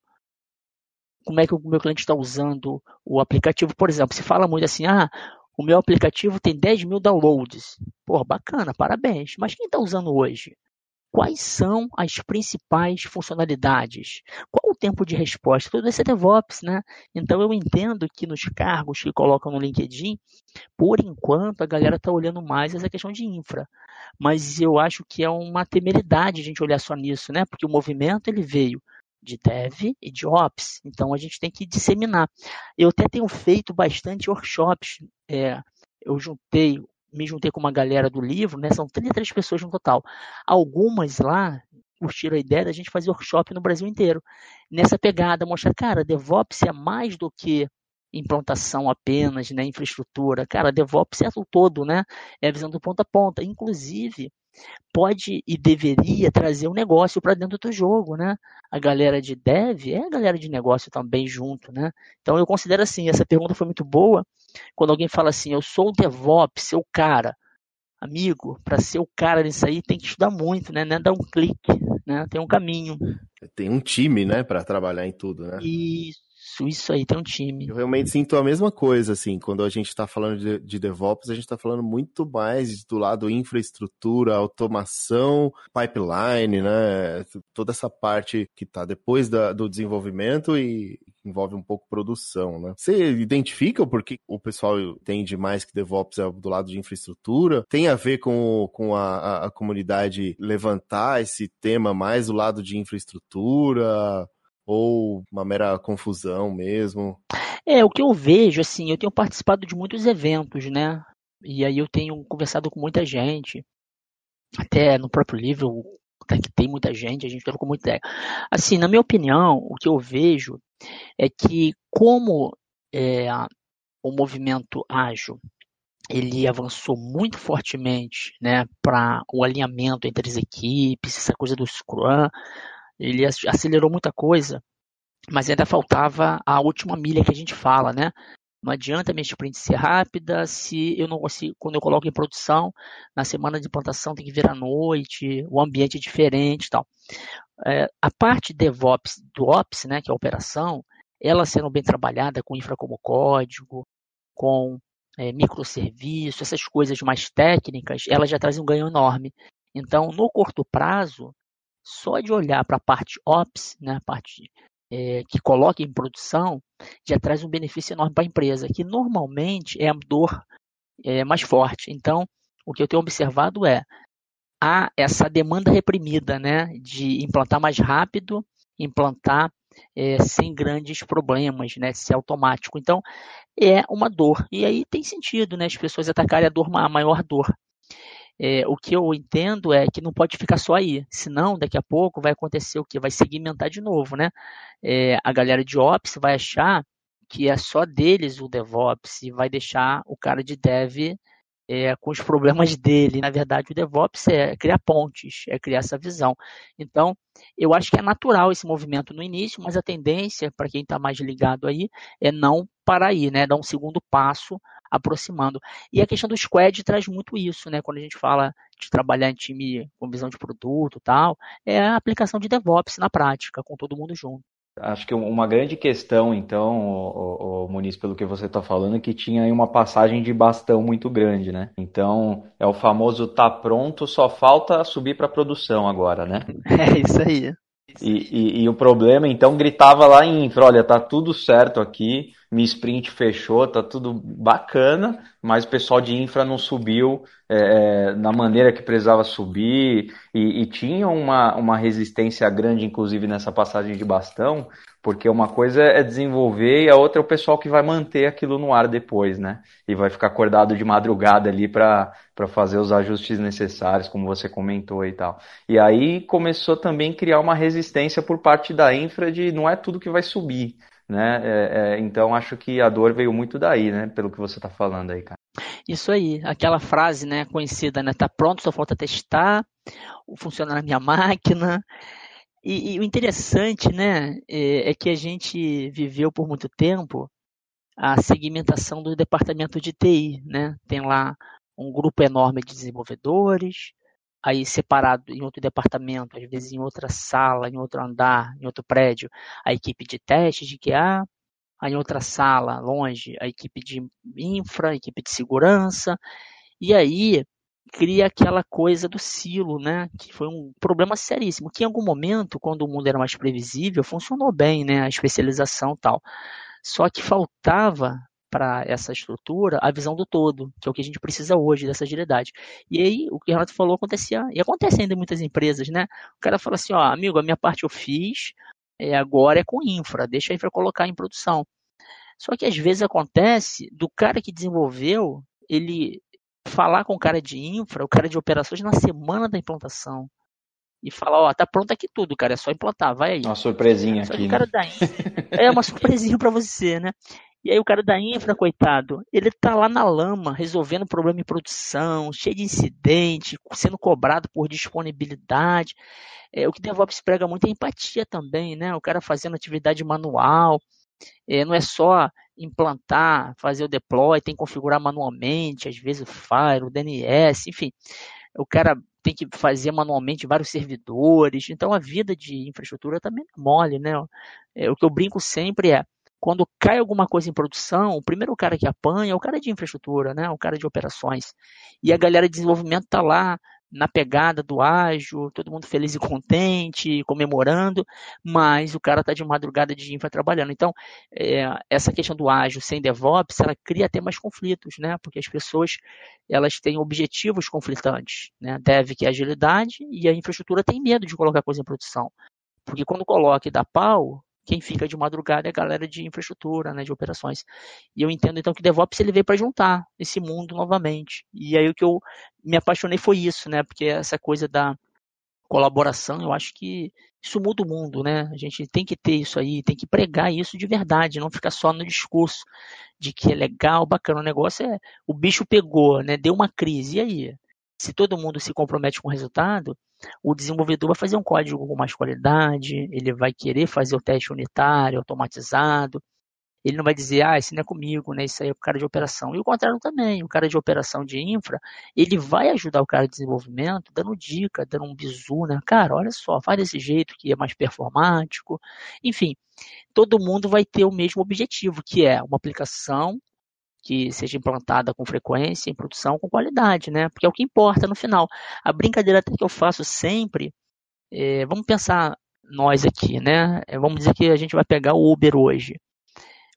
como é que o meu cliente está usando o aplicativo. Por exemplo, se fala muito assim, ah, o meu aplicativo tem 10 mil downloads. Pô, bacana, parabéns. Mas quem está usando hoje? Quais são as principais funcionalidades? Qual o tempo de resposta? Tudo isso é DevOps, né? Então eu entendo que nos cargos que colocam no LinkedIn, por enquanto a galera está olhando mais essa questão de infra. Mas eu acho que é uma temeridade a gente olhar só nisso, né? Porque o movimento ele veio de dev e de ops. Então a gente tem que disseminar. Eu até tenho feito bastante workshops. É, eu juntei, me juntei com uma galera do livro, né? São 33 pessoas no total. Algumas lá curtiram a ideia da gente fazer workshop no Brasil inteiro. Nessa pegada, mostrar, cara, DevOps é mais do que implantação apenas, né, infraestrutura. Cara, DevOps é o todo, né? É a visão do ponta a ponta. Inclusive, pode e deveria trazer um negócio para dentro do jogo, né? A galera de dev é a galera de negócio também junto, né? Então eu considero assim, essa pergunta foi muito boa. Quando alguém fala assim, eu sou o DevOps, seu cara, amigo, para ser o cara nisso aí tem que estudar muito, né? Não é dar um clique, né? Tem um caminho. Tem um time, né, para trabalhar em tudo, né? Isso. Isso, aí tem um time. Eu realmente sinto a mesma coisa, assim, quando a gente está falando de, de, DevOps, a gente está falando muito mais do lado infraestrutura, automação, pipeline, né? Toda essa parte que está depois da, do desenvolvimento e envolve um pouco produção, né? Você identifica por que o pessoal entende mais que DevOps é do lado de infraestrutura? Tem a ver com, com a, a, a comunidade levantar esse tema mais do lado de infraestrutura? Ou uma mera confusão mesmo? É, o que eu vejo, assim, eu tenho participado de muitos eventos, né? E aí eu tenho conversado com muita gente, até no próprio livro, até que tem muita gente, a gente com muita ideia. Assim, na minha opinião, o que eu vejo é que como é, o movimento ágil ele avançou muito fortemente né, para o alinhamento entre as equipes, essa coisa do Scrum, ele acelerou muita coisa, mas ainda faltava a última milha que a gente fala, né? Não adianta minha sprint ser rápida se eu não consigo, quando eu coloco em produção, na semana de implantação tem que vir à noite, o ambiente é diferente e tal. É, a parte DevOps, do Ops, né, que é a operação, ela sendo bem trabalhada com infra como código, com é, microserviço, essas coisas mais técnicas, ela já traz um ganho enorme. Então, no curto prazo, só de olhar para a parte ops, né, a parte é, que coloca em produção, já traz um benefício enorme para a empresa, que normalmente é a dor é, mais forte. Então, o que eu tenho observado é há essa demanda reprimida, né, de implantar mais rápido, implantar é, sem grandes problemas, né, ser automático. Então, é uma dor. E aí tem sentido, né, as pessoas atacarem a dor, a maior dor. É, o que eu entendo é que não pode ficar só aí, senão daqui a pouco vai acontecer o que? Vai segmentar de novo, né? É, a galera de Ops vai achar que é só deles o DevOps e vai deixar o cara de Dev é, com os problemas dele. Na verdade, o DevOps é criar pontes, é criar essa visão. Então, eu acho que é natural esse movimento no início, mas a tendência, para quem está mais ligado aí, é não parar aí, né? Dar um segundo passo aproximando. E a questão do squad traz muito isso, né? Quando a gente fala de trabalhar em time com visão de produto tal, é a aplicação de DevOps na prática, com todo mundo junto. Acho que uma grande questão, então, o, Muniz, pelo que você está falando, é que tinha aí uma passagem de bastão muito grande, né? Então, é o famoso tá pronto, só falta subir para produção agora, né? É isso aí. E, e, e, o problema, então, gritava lá em infra, olha, tá tudo certo aqui, minha sprint fechou, tá tudo bacana, mas o pessoal de infra não subiu é, na maneira que precisava subir. E, e, tinha uma, uma resistência grande, inclusive, nessa passagem de bastão, porque uma coisa é desenvolver e a outra é o pessoal que vai manter aquilo no ar depois, né? E vai ficar acordado de madrugada ali para fazer os ajustes necessários, como você comentou e tal. E aí começou também a criar uma resistência por parte da infra de não é tudo que vai subir né? É, é, então acho que a dor veio muito daí, né? Pelo que você está falando aí, cara. Isso aí, aquela frase, né, conhecida, né? Tá pronto, só falta testar, funciona na minha máquina. E, e o interessante, né, é, é, que a gente viveu por muito tempo a segmentação do departamento de TI, né? Tem lá um grupo enorme de desenvolvedores, aí separado em outro departamento, às vezes em outra sala, em outro andar, em outro prédio, a equipe de teste de QA, aí em outra sala, longe, a equipe de infra, a equipe de segurança, e aí cria aquela coisa do silo, né? Que foi um problema seríssimo. Que em algum momento, quando o mundo era mais previsível, funcionou bem, né? A especialização tal. Só que faltava para essa estrutura a visão do todo, que é o que a gente precisa hoje dessa agilidade. E aí, o que o Renato falou acontecia, e acontece ainda em muitas empresas, né? O cara fala assim, ó, amigo, a minha parte eu fiz, é, agora é com infra, deixa a infra colocar em produção. Só que às vezes acontece do cara que desenvolveu, ele falar com o cara de infra, o cara de operações na semana da implantação. E falar, ó, tá pronto aqui tudo, cara, é só implantar, vai aí. Uma surpresinha Só aqui. O cara né? da infra, é uma surpresinha para você, né? E aí o cara da infra, coitado, ele tá lá na lama, resolvendo problema em produção, cheio de incidente, sendo cobrado por disponibilidade. É, o que DevOps prega muito é empatia também, né? O cara fazendo atividade manual, é, não é só implantar, fazer o deploy, tem que configurar manualmente, às vezes o Fire, o DNS, enfim. O cara tem que fazer manualmente vários servidores. Então a vida de infraestrutura também é mole, né? É, o que eu brinco sempre é quando cai alguma coisa em produção, o primeiro cara que apanha é o cara de infraestrutura, né? o cara de operações. E a galera de desenvolvimento está lá na pegada do ágil, todo mundo feliz e contente, comemorando, mas o cara está de madrugada de infra trabalhando. Então, é, essa questão do ágil sem DevOps, ela cria até mais conflitos, né? Porque as pessoas elas têm objetivos conflitantes, né? Dev que é agilidade e a infraestrutura tem medo de colocar coisa em produção. Porque quando coloca e dá pau, quem fica de madrugada é a galera de infraestrutura, né, de operações. E eu entendo então que DevOps ele veio para juntar esse mundo novamente. E aí o que eu me apaixonei foi isso, né, porque essa coisa da colaboração, eu acho que isso muda o mundo, né? A gente tem que ter isso aí, tem que pregar isso de verdade, não ficar só no discurso de que é legal, bacana. O negócio é o bicho pegou, né? Deu uma crise. E aí? Se todo mundo se compromete com o resultado, o desenvolvedor vai fazer um código com mais qualidade, ele vai querer fazer o teste unitário, automatizado. Ele não vai dizer, ah, isso não é comigo, né? Isso aí é o cara de operação. E o contrário também, o cara de operação de infra, ele vai ajudar o cara de desenvolvimento, dando dica, dando um bizu, né? Cara, olha só, faz desse jeito que é mais performático. Enfim, todo mundo vai ter o mesmo objetivo, que é uma aplicação que seja implantada com frequência, em produção, com qualidade, né? Porque é o que importa no final. A brincadeira até que eu faço sempre, é, vamos pensar nós aqui, né? É, vamos dizer que a gente vai pegar o Uber hoje.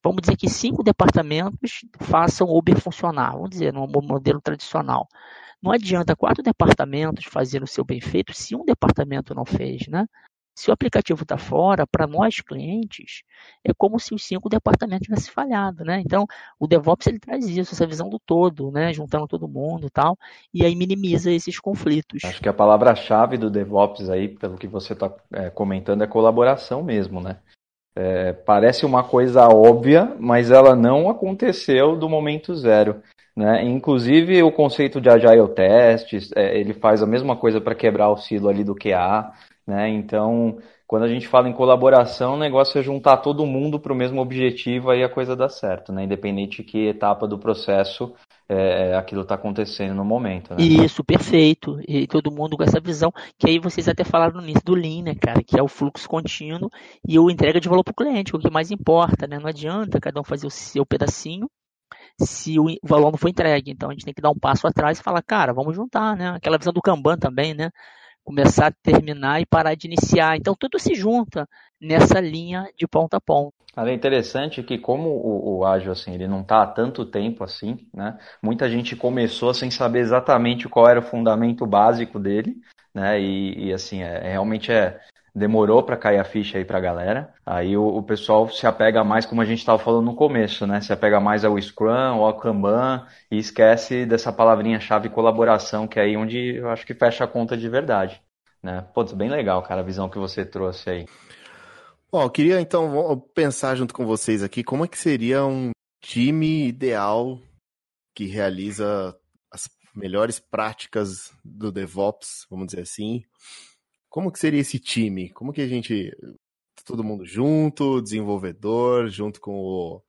Vamos dizer que cinco departamentos façam o Uber funcionar, vamos dizer, no modelo tradicional. Não adianta quatro departamentos fazerem o seu bem feito se um departamento não fez, né? Se o aplicativo está fora, para nós clientes, é como se os cinco departamentos tivessem falhado, né? Então, o DevOps ele traz isso, essa visão do todo, né? Juntando todo mundo e tal, e aí minimiza esses conflitos. Acho que a palavra-chave do DevOps aí, pelo que você está é, comentando, é colaboração mesmo, né? É, parece uma coisa óbvia, mas ela não aconteceu do momento zero. Né? Inclusive o conceito de Agile Tests, é, ele faz a mesma coisa para quebrar o silo ali do QA. Né? Então, quando a gente fala em colaboração, o negócio é juntar todo mundo para o mesmo objetivo, aí a coisa dá certo, né? independente de que etapa do processo é, aquilo está acontecendo no momento. Né? Isso, perfeito. E todo mundo com essa visão, que aí vocês até falaram no início do Lean, né, cara, que é o fluxo contínuo e o entrega de valor para o cliente, o que mais importa, né? Não adianta cada um fazer o seu pedacinho se o valor não for entregue. Então a gente tem que dar um passo atrás e falar, cara, vamos juntar, né? Aquela visão do Kanban também, né? Começar a terminar e parar de iniciar. Então tudo se junta nessa linha de ponta a ponta. É interessante que como o, o ágil assim, ele não está há tanto tempo assim, né? Muita gente começou sem saber exatamente qual era o fundamento básico dele, né? E, e assim, é, realmente é demorou para cair a ficha aí para a galera. Aí o, o, pessoal se apega mais, como a gente estava falando no começo, né? Se apega mais ao Scrum, ao Kanban e esquece dessa palavrinha-chave colaboração, que é aí onde eu acho que fecha a conta de verdade. Né? Putz, bem legal, cara, a visão que você trouxe aí. Bom, eu queria então pensar junto com vocês aqui como é que seria um time ideal que realiza as melhores práticas do DevOps, vamos dizer assim, como que seria esse time? Como que a gente. Todo mundo junto, desenvolvedor, junto com o,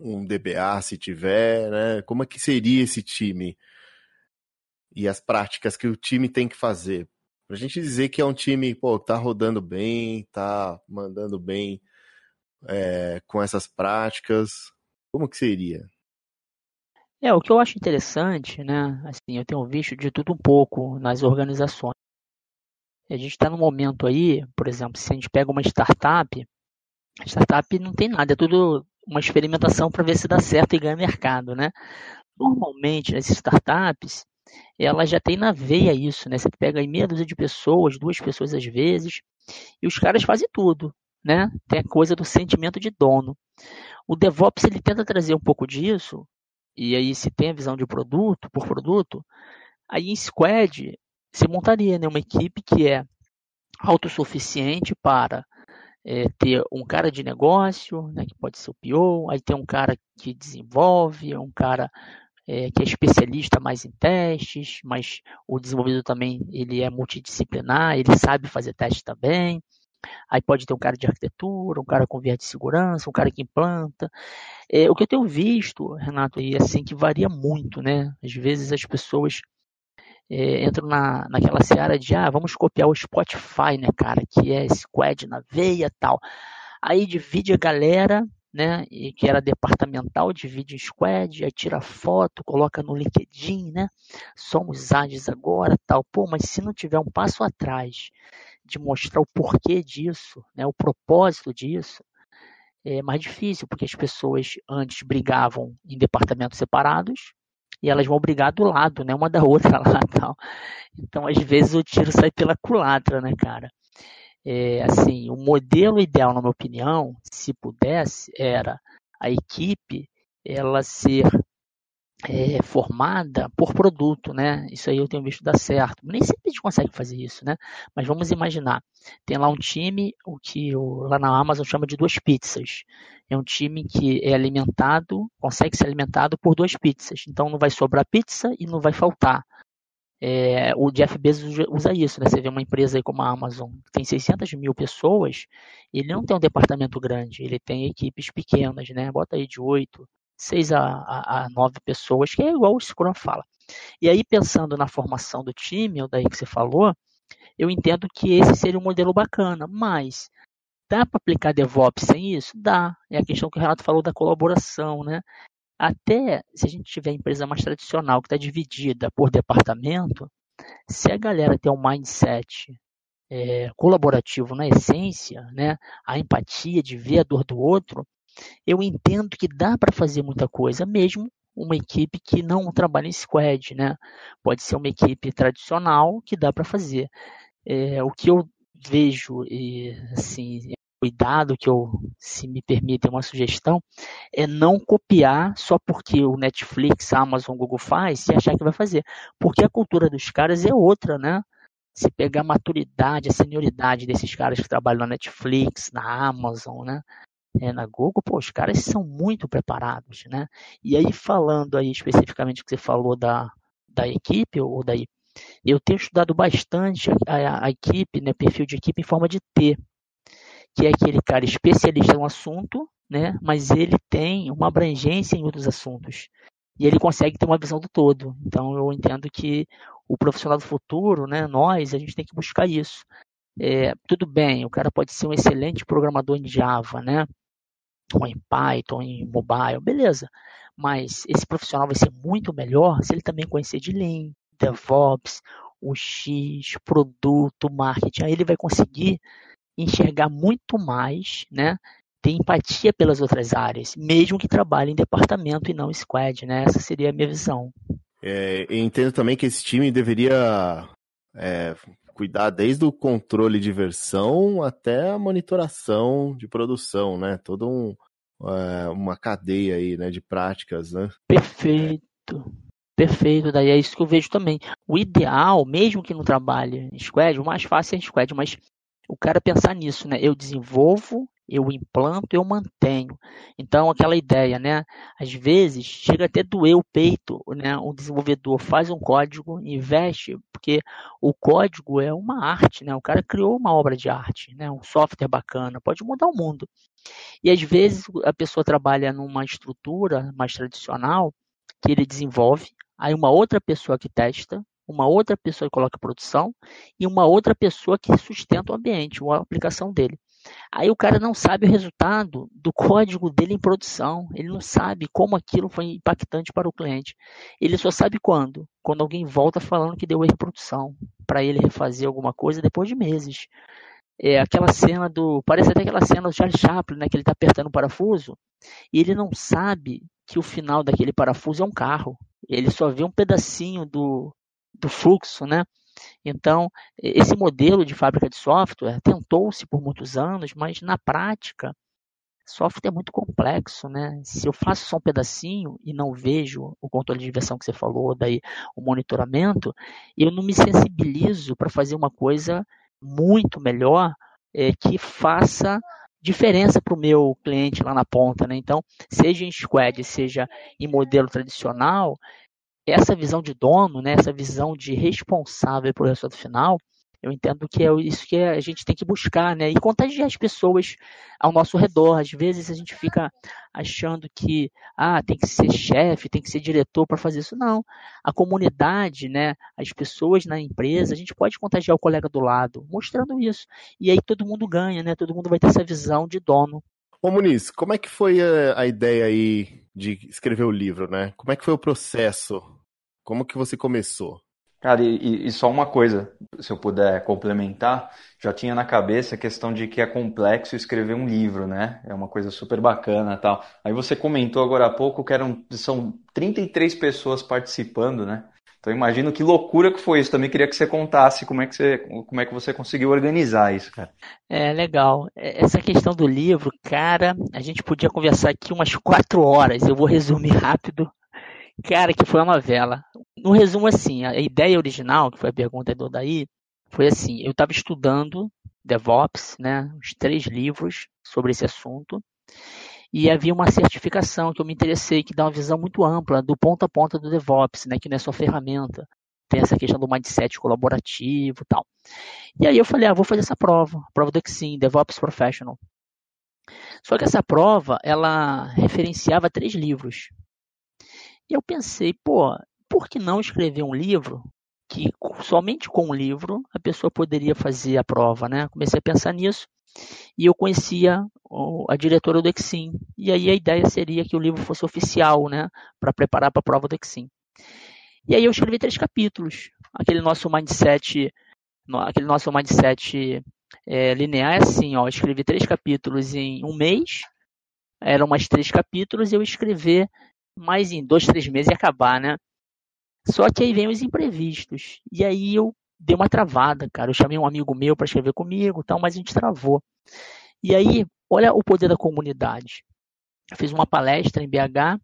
um DBA, se tiver, né? Como é que seria esse time? E as práticas que o time tem que fazer. Pra gente dizer que é um time, pô, tá rodando bem, tá mandando bem é, com essas práticas. Como que seria? É, o que eu acho interessante, né? Assim, eu tenho visto de tudo um pouco nas organizações. A gente está num momento aí, por exemplo, se a gente pega uma startup, startup não tem nada, é tudo uma experimentação para ver se dá certo e ganha mercado, né? Normalmente, as startups, ela já tem na veia isso, né? Você pega aí meia dúzia de pessoas, duas pessoas às vezes, e os caras fazem tudo, né? Tem a coisa do sentimento de dono. O DevOps, ele tenta trazer um pouco disso, e aí se tem a visão de produto, por produto, aí em Squad, se montaria né, uma equipe que é autossuficiente para é, ter um cara de negócio, né, que pode ser o PO, aí tem um cara que desenvolve, um cara é, que é especialista mais em testes, mas o desenvolvedor também ele é multidisciplinar, ele sabe fazer teste também. Aí pode ter um cara de arquitetura, um cara com via de segurança, um cara que implanta. É, o que eu tenho visto, Renato, e assim que varia muito, né? Às vezes as pessoas é, entro na, naquela seara de, ah, vamos copiar o Spotify, né, cara, que é squad na veia tal. Aí divide a galera, né, e que era departamental, divide em squad, aí tira foto, coloca no LinkedIn, né, somos ágeis agora, tal. Pô, mas se não tiver um passo atrás de mostrar o porquê disso, né, o propósito disso, é mais difícil, porque as pessoas antes brigavam em departamentos separados, e elas vão brigar do lado, né, uma da outra lá tal. Então, às vezes o tiro sai pela culatra, né, cara? É, assim, o modelo ideal, na minha opinião, se pudesse, era a equipe ela ser é, formada por produto, né? Isso aí eu tenho visto dar certo. Nem sempre a gente consegue fazer isso, né? Mas vamos imaginar, tem lá um time, o que lá na Amazon chama de duas pizzas. É um time que é alimentado, consegue ser alimentado por duas pizzas. Então não vai sobrar pizza e não vai faltar. É, o Jeff Bezos usa isso, né? Você vê uma empresa aí como a Amazon, que tem 600 mil pessoas, ele não tem um departamento grande, ele tem equipes pequenas, né? Bota aí de 8, seis a, a, a nove pessoas, que é igual o Scrum fala. E aí, pensando na formação do time, o daí que você falou, eu entendo que esse seria um modelo bacana, mas dá para aplicar DevOps sem isso? Dá. É a questão que o Renato falou da colaboração, né? Até se a gente tiver empresa mais tradicional, que está dividida por departamento, se a galera tem um mindset é, colaborativo na essência, né, a empatia de ver a dor do outro, eu entendo que dá para fazer muita coisa, mesmo uma equipe que não trabalha em squad, né? Pode ser uma equipe tradicional que dá para fazer. É, o que eu vejo, e, assim, cuidado que eu, se me permitem uma sugestão, é não copiar só porque o Netflix, a Amazon, Google faz e achar que vai fazer. Porque a cultura dos caras é outra, né? Se pegar a maturidade, a senioridade desses caras que trabalham na Netflix, na Amazon, né? É, na Google, pô, os caras são muito preparados, né? E aí, falando aí especificamente que você falou da, da equipe, ou daí, eu tenho estudado bastante a, a, equipe, né, perfil de equipe em forma de T, que é aquele cara especialista em um assunto, né, mas ele tem uma abrangência em outros assuntos. e ele consegue ter uma visão do todo. Então eu entendo que o profissional do futuro, né, nós, a gente tem que buscar isso. É, tudo bem, o cara pode ser um excelente programador em Java, né? Ou em Python, em mobile, beleza. Mas esse profissional vai ser muito melhor se ele também conhecer de Lean, DevOps, o X, produto, marketing. Aí ele vai conseguir enxergar muito mais, né? Ter empatia pelas outras áreas, mesmo que trabalhe em departamento e não squad, né? Essa seria a minha visão. É, entendo também que esse time deveria é, cuidar desde o controle de versão até a monitoração de produção, né? Toda um, é, uma cadeia aí, né, de práticas, né? Perfeito. Perfeito, daí é isso que eu vejo também. O ideal, mesmo que não trabalhe em squad, o mais fácil é em squad, mas o cara pensar nisso, né? Eu desenvolvo, eu implanto, eu mantenho. Então, aquela ideia, né? Às vezes, chega até doer o peito, né? Um desenvolvedor faz um código, investe, porque o código é uma arte, né? O cara criou uma obra de arte, né? Um software bacana, pode mudar o mundo. E às vezes a pessoa trabalha numa estrutura mais tradicional, que ele desenvolve, aí uma outra pessoa que testa, uma outra pessoa que coloca produção e uma outra pessoa que sustenta o ambiente, a aplicação dele. Aí o cara não sabe o resultado do código dele em produção, ele não sabe como aquilo foi impactante para o cliente. Ele só sabe quando? Quando alguém volta falando que deu erro em produção, para ele refazer alguma coisa depois de meses. É aquela cena do. Parece até aquela cena do Charles Chaplin, né? Que ele está apertando o parafuso e ele não sabe que o final daquele parafuso é um carro. Ele só vê um pedacinho do, do fluxo, né? Então, esse modelo de fábrica de software tentou-se por muitos anos, mas na prática, software é muito complexo, né? Se eu faço só um pedacinho e não vejo o controle de versão que você falou, daí o monitoramento, eu não me sensibilizo para fazer uma coisa muito melhor é, que faça diferença para o meu cliente lá na ponta, né? Então, seja em squad, seja em modelo tradicional, essa visão de dono, né, essa visão de responsável pelo resultado final, eu entendo que é isso que a gente tem que buscar, né? E contagiar as pessoas ao nosso redor. Às vezes a gente fica achando que ah, tem que ser chefe, tem que ser diretor para fazer isso. Não. A comunidade, né? As pessoas na empresa, a gente pode contagiar o colega do lado, mostrando isso. E aí todo mundo ganha, né? Todo mundo vai ter essa visão de dono. Ô Muniz, como é que foi a, a ideia aí de escrever o livro, né? Como é que foi o processo? Como que você começou? Cara, e, e, só uma coisa, se eu puder complementar, já tinha na cabeça a questão de que é complexo escrever um livro, né? É uma coisa super bacana tal. Aí você comentou agora há pouco que eram, são 33 pessoas participando, né? Então imagino que loucura que foi isso. Também queria que você contasse como é que você, como é que você conseguiu organizar isso, cara. É legal. É, essa questão do livro, cara, a gente podia conversar aqui umas quatro horas. Eu vou resumir rápido. Cara, que foi uma novela. No resumo, assim, a ideia original, que foi a pergunta do Daí, foi assim: eu estava estudando DevOps, né, os três livros sobre esse assunto, e havia uma certificação que eu me interessei, que dá uma visão muito ampla do ponto a ponta do DevOps, né, que não é só ferramenta. Tem essa questão do mindset colaborativo e tal. E aí eu falei, ah, vou fazer essa prova, a prova do Exim, DevOps Professional. Só que essa prova, ela referenciava três livros. E eu pensei, pô, por que não escrever um livro que somente com um livro a pessoa poderia fazer a prova, né? Comecei a pensar nisso e eu conhecia a diretora do Exim. E aí a ideia seria que o livro fosse oficial, né, para preparar para a prova do Exim. E aí eu escrevi três capítulos. Aquele nosso mindset, aquele nosso mindset é, linear é assim, ó, eu escrevi três capítulos em um mês, eram mais três capítulos, e eu escrever mais em dois, três meses e acabar, né? Só que aí vem os imprevistos. E aí eu deu uma travada, cara. Eu chamei um amigo meu para escrever comigo, tal, mas a gente travou. E aí, olha o poder da comunidade. Eu fiz uma palestra em BH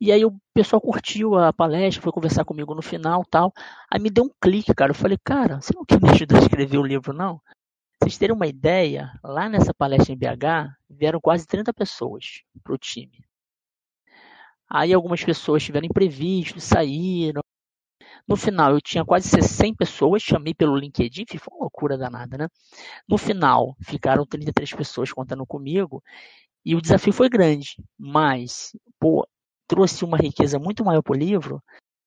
e aí o pessoal curtiu a palestra, foi conversar comigo no final, tal. Aí me deu um clique, cara. Eu falei, cara, você não quer me ajudar a escrever o livro, não? Vocês terem uma ideia, lá nessa palestra em BH, vieram quase 30 pessoas pro time. Aí algumas pessoas tiveram imprevisto, saíram, no final, eu tinha quase 100 pessoas, chamei pelo LinkedIn, foi uma loucura danada, né? No final, ficaram 33 pessoas contando comigo e o desafio foi grande, mas, pô, trouxe uma riqueza muito maior para o livro,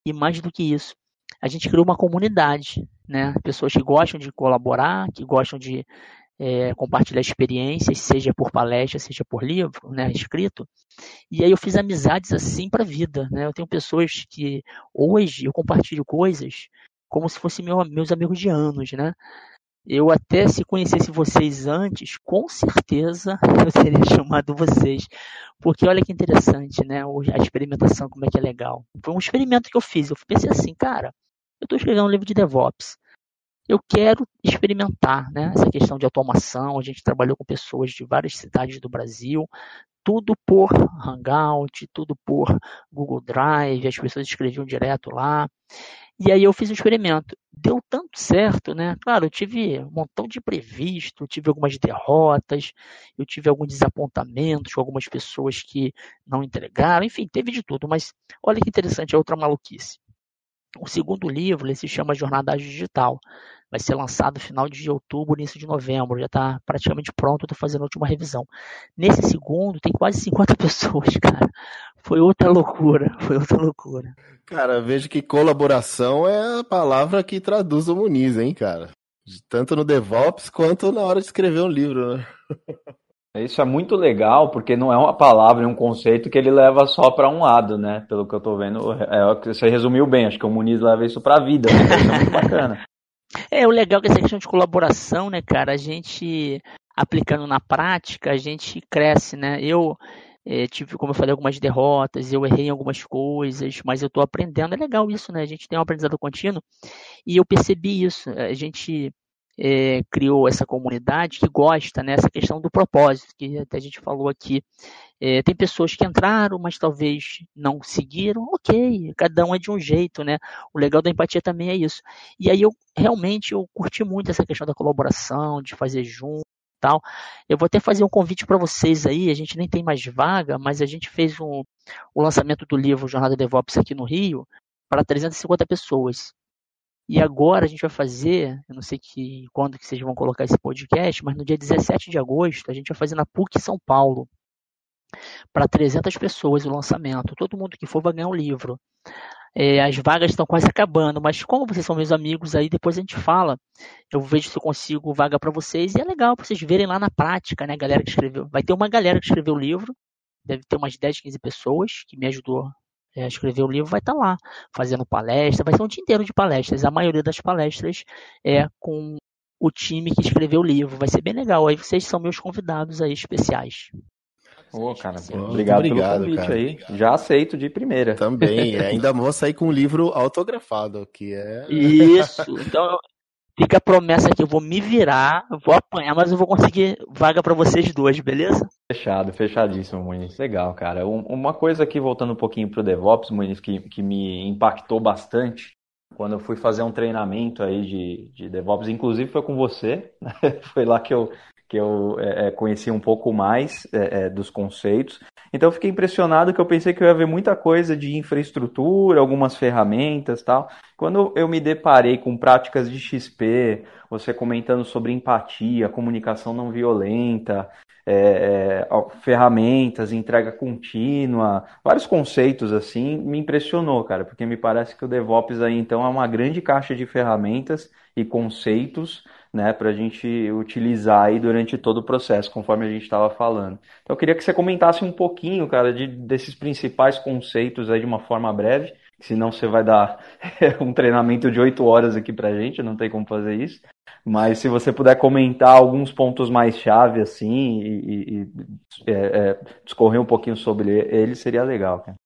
e mais do que isso, a gente criou uma comunidade, né? Pessoas que gostam de colaborar, que gostam de é, compartilhar experiências, seja por palestra, seja por livro, né, escrito. E aí eu fiz amizades assim para a vida, né? Eu tenho pessoas que hoje eu compartilho coisas como se fossem meu, meus amigos de anos, né? Eu até se conhecesse vocês antes, com certeza eu teria chamado vocês. Porque olha que interessante, né? A experimentação, como é que é legal. Foi um experimento que eu fiz. Eu pensei assim, cara, eu estou escrevendo um livro de DevOps. Eu quero experimentar né, essa questão de automação. A gente trabalhou com pessoas de várias cidades do Brasil, tudo por Hangout, tudo por Google Drive, as pessoas escreviam direto lá. E aí eu fiz um experimento. Deu tanto certo, né? Claro, eu tive um montão de imprevisto, tive algumas derrotas, eu tive alguns desapontamentos com algumas pessoas que não entregaram, enfim, teve de tudo. Mas olha que interessante, é outra maluquice. O segundo livro ele se chama Jornada Digital. Vai ser lançado no final de outubro, início de novembro. Já está praticamente pronto, estou fazendo a última revisão. Nesse segundo, tem quase 50 pessoas, cara. Foi outra loucura, foi outra loucura. Cara, vejo que colaboração é a palavra que traduz o Muniz, hein, cara? Tanto no DevOps quanto na hora de escrever um livro, né? Isso é muito legal, porque não é uma palavra e um conceito que ele leva só para um lado, né? Pelo que eu tô vendo, é, você resumiu bem, acho que o Muniz leva isso para a vida, né? isso é muito bacana. É, o legal é que essa questão de colaboração, né, cara, a gente aplicando na prática, a gente cresce, né? Eu é, tive, como eu falei, algumas derrotas, eu errei em algumas coisas, mas eu estou aprendendo. É legal isso, né? A gente tem um aprendizado contínuo e eu percebi isso. A gente é, criou essa comunidade que gosta nessa né, questão do propósito, que até a gente falou aqui. É, tem pessoas que entraram, mas talvez não seguiram. Ok, cada um é de um jeito, né? O legal da empatia também é isso. E aí eu realmente eu curti muito essa questão da colaboração, de fazer junto. Tal. Eu vou até fazer um convite para vocês aí, a gente nem tem mais vaga, mas a gente fez um, o lançamento do livro Jornada DevOps aqui no Rio para 350 pessoas. E agora a gente vai fazer, eu não sei que, quando que vocês vão colocar esse podcast, mas no dia 17 de agosto a gente vai fazer na PUC São Paulo para 300 pessoas o lançamento. Todo mundo que for vai ganhar um livro. É, as vagas estão quase acabando, mas como vocês são meus amigos aí, depois a gente fala. Eu vejo se eu consigo vaga para vocês e é legal para vocês verem lá na prática, né? Galera que escreveu. Vai ter uma galera que escreveu o livro, deve ter umas 10, 15 pessoas que me ajudou é, escrever o livro, vai estar tá lá, fazendo palestra, vai ser um dia inteiro de palestras. A maioria das palestras é com o time que escreveu o livro. Vai ser bem legal. Aí vocês são meus convidados aí especiais. Ô, oh, cara, obrigado, obrigado pelo convite cara. aí. Já aceito de primeira. Também, ainda vou sair com um livro autografado, que é. Isso. Então, Fica a promessa que eu vou me virar, vou apanhar, mas eu vou conseguir vaga para vocês dois, beleza? Fechado, fechadíssimo, Muniz. Legal, cara. Uma coisa aqui, voltando um pouquinho pro DevOps, Muniz, que, que me impactou bastante, quando eu fui fazer um treinamento aí de, de DevOps, inclusive foi com você, né? foi lá que eu, que eu é, é, conheci um pouco mais é, é, dos conceitos. Então fiquei impressionado que eu pensei que eu ia ver muita coisa de infraestrutura, algumas ferramentas tal. Quando eu me deparei com práticas de XP, você comentando sobre empatia, comunicação não violenta, é, é, ferramentas, entrega contínua, vários conceitos assim, me impressionou, cara, porque me parece que o DevOps aí então é uma grande caixa de ferramentas e conceitos né, para a gente utilizar aí durante todo o processo, conforme a gente estava falando. Então eu queria que você comentasse um pouquinho, cara, de, desses principais conceitos aí de uma forma breve, senão você vai dar um treinamento de oito horas aqui para a gente, não tem como fazer isso. Mas se você puder comentar alguns pontos mais chave assim e, e é, é, discorrer um pouquinho sobre ele, seria legal, cara.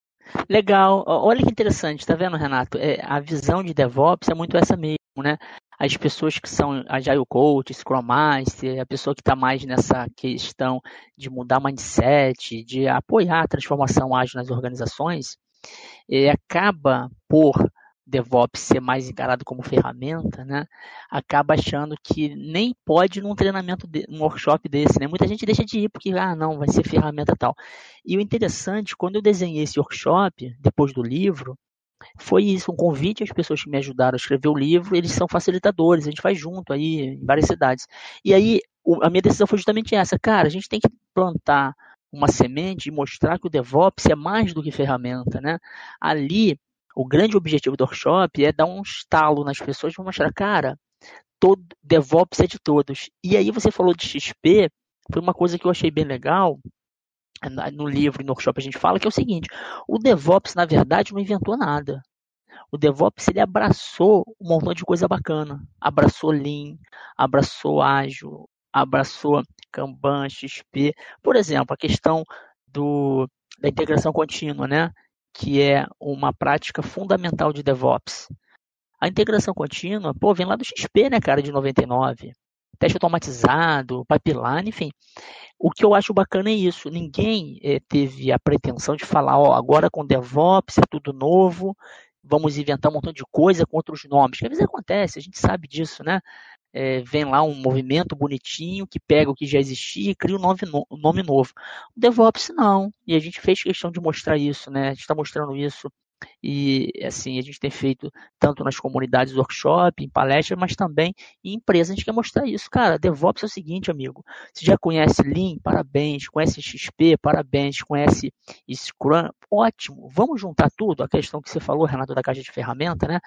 Legal. Olha que interessante, tá vendo, Renato? É, a visão de DevOps é muito essa mesmo, né? As pessoas que são Agile Coach, Scrum Master, a pessoa que está mais nessa questão de mudar mindset, de apoiar a transformação ágil nas organizações, é, acaba por DevOps ser mais encarado como ferramenta, né, acaba achando que nem pode num treinamento, de, num workshop desse, né? Muita gente deixa de ir porque, ah, não, vai ser ferramenta tal. E o interessante, quando eu desenhei esse workshop, depois do livro, foi isso, um convite às pessoas que me ajudaram a escrever o livro, eles são facilitadores, a gente faz junto aí em várias cidades. E aí a minha decisão foi justamente essa, cara, a gente tem que plantar uma semente e mostrar que o DevOps é mais do que ferramenta, né? Ali, o grande objetivo do workshop é dar um estalo nas pessoas e mostrar, cara, todo DevOps é de todos. E aí você falou de XP, foi uma coisa que eu achei bem legal. No livro e no workshop a gente fala que é o seguinte: o DevOps, na verdade, não inventou nada. O DevOps ele abraçou um montão de coisa bacana. Abraçou Lean, abraçou Ágil, abraçou Kanban, XP. Por exemplo, a questão do, da integração contínua, né? que é uma prática fundamental de DevOps. A integração contínua, pô, vem lá do XP, né, cara, de 99. Teste automatizado, pipeline, enfim. O que eu acho bacana é isso. Ninguém é, teve a pretensão de falar, ó, agora com DevOps é tudo novo, vamos inventar um montão de coisa com outros nomes. Que às vezes acontece, a gente sabe disso, né? É, vem lá um movimento bonitinho que pega o que já existia e cria um nome, no, um nome novo. O DevOps não. E a gente fez questão de mostrar isso, né? A gente está mostrando isso e assim, a gente tem feito tanto nas comunidades workshop, em palestras, mas também em empresas. A gente quer mostrar isso. Cara, DevOps é o seguinte, amigo. Você já conhece Lean? Parabéns. Conhece XP? Parabéns. Conhece Scrum? Ótimo. Vamos juntar tudo. A questão que você falou, Renato, da caixa de ferramenta, né?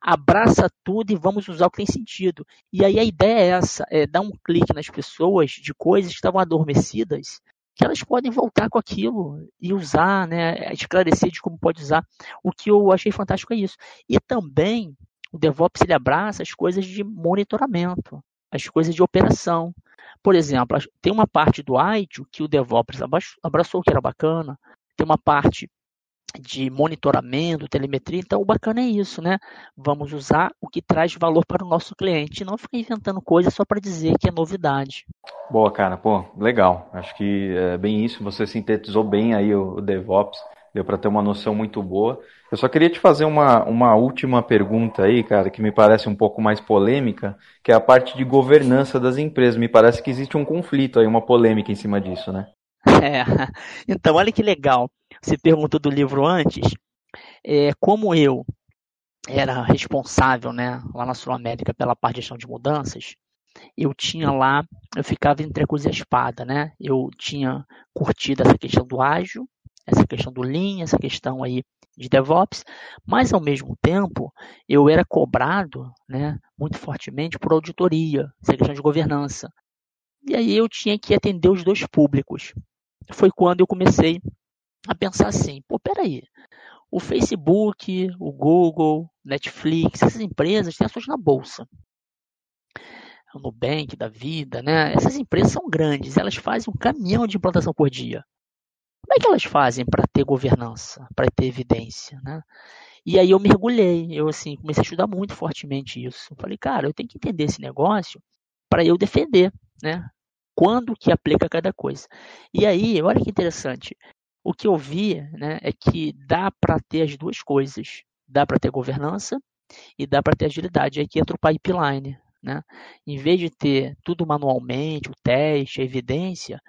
Abraça tudo e vamos usar o que tem sentido. E aí a ideia é essa, é dar um clique nas pessoas de coisas que estavam adormecidas que elas podem voltar com aquilo e usar, né, esclarecer de como pode usar. O que eu achei fantástico é isso. E também o DevOps ele abraça as coisas de monitoramento, as coisas de operação. Por exemplo, tem uma parte do ITIL que o DevOps abraçou que era bacana, tem uma parte de monitoramento, telemetria. Então, o bacana é isso, né? Vamos usar o que traz valor para o nosso cliente, não ficar inventando coisas só para dizer que é novidade. Boa, cara, pô, legal. Acho que é bem isso. Você sintetizou bem aí o, DevOps, deu para ter uma noção muito boa. Eu só queria te fazer uma, uma última pergunta aí, cara, que me parece um pouco mais polêmica, que é a parte de governança das empresas. Me parece que existe um conflito aí, uma polêmica em cima disso, né? É. Então, olha que legal. Você perguntou do livro antes. É, como eu era responsável, né, lá na Sul América pela parte de gestão de mudanças, eu tinha lá, eu ficava entre a cruz e a espada, né? Eu tinha curtido essa questão do ágil, essa questão do Lean, essa questão aí de DevOps, mas ao mesmo tempo eu era cobrado, né, muito fortemente por auditoria, essa questão de governança. E aí eu tinha que atender os dois públicos. Foi quando eu comecei a pensar assim, pô, peraí, o Facebook, o Google, Netflix, essas empresas têm ações na bolsa. O Nubank da vida, né? Essas empresas são grandes, elas fazem um caminhão de implantação por dia. Como é que elas fazem para ter governança, para ter evidência, né? E aí eu mergulhei, eu assim, comecei a estudar muito fortemente isso. Falei, cara, eu tenho que entender esse negócio para eu defender, né? Quando que aplica cada coisa. E aí, olha que interessante, o que eu vi né, é que dá para ter as duas coisas. Dá para ter governança e dá para ter agilidade. Aqui entra o pipeline. Né? Em vez de ter tudo manualmente, o teste, a evidência,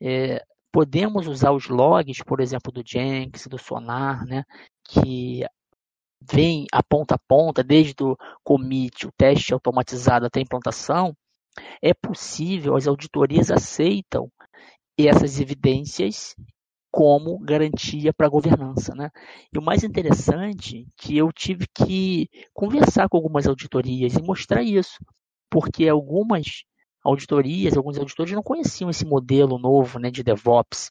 é, podemos usar os logs, por exemplo, do Jenkins, do Sonar, né, que vem a ponta a ponta, desde o commit, o teste automatizado até a implantação, é possível, as auditorias aceitam essas evidências como garantia para a governança. Né? E o mais interessante é que eu tive que conversar com algumas auditorias e mostrar isso, porque algumas auditorias, alguns auditores não conheciam esse modelo novo né, de DevOps.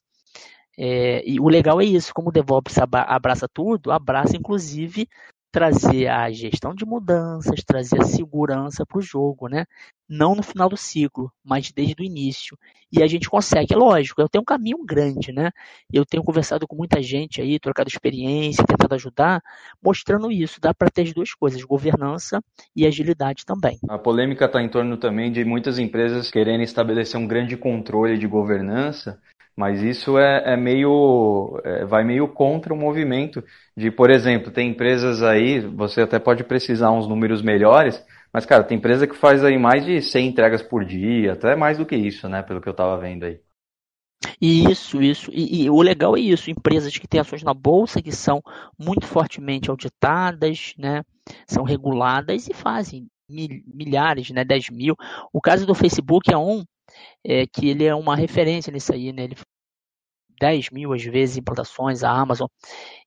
É, e o legal é isso, como o DevOps abraça tudo, abraça inclusive trazer a gestão de mudanças, trazer a segurança para o jogo, né? Não no final do ciclo, mas desde o início. E a gente consegue, é lógico, eu tenho um caminho grande, né? Eu tenho conversado com muita gente aí, trocado experiência, tentado ajudar, mostrando isso. Dá para ter as duas coisas, governança e agilidade também. A polêmica está em torno também de muitas empresas querendo estabelecer um grande controle de governança mas isso é, é meio. É, vai meio contra o movimento de, por exemplo, tem empresas aí, você até pode precisar uns números melhores, mas, cara, tem empresa que faz aí mais de 100 entregas por dia, até mais do que isso, né? Pelo que eu tava vendo aí. Isso, isso. E, e, o legal é isso, empresas que têm ações na bolsa, que são muito fortemente auditadas, né? São reguladas e fazem milhares, né? 10 mil. O caso do Facebook é um é, que ele é uma referência nisso aí, né? Ele 10 mil, às vezes, implantações, a Amazon,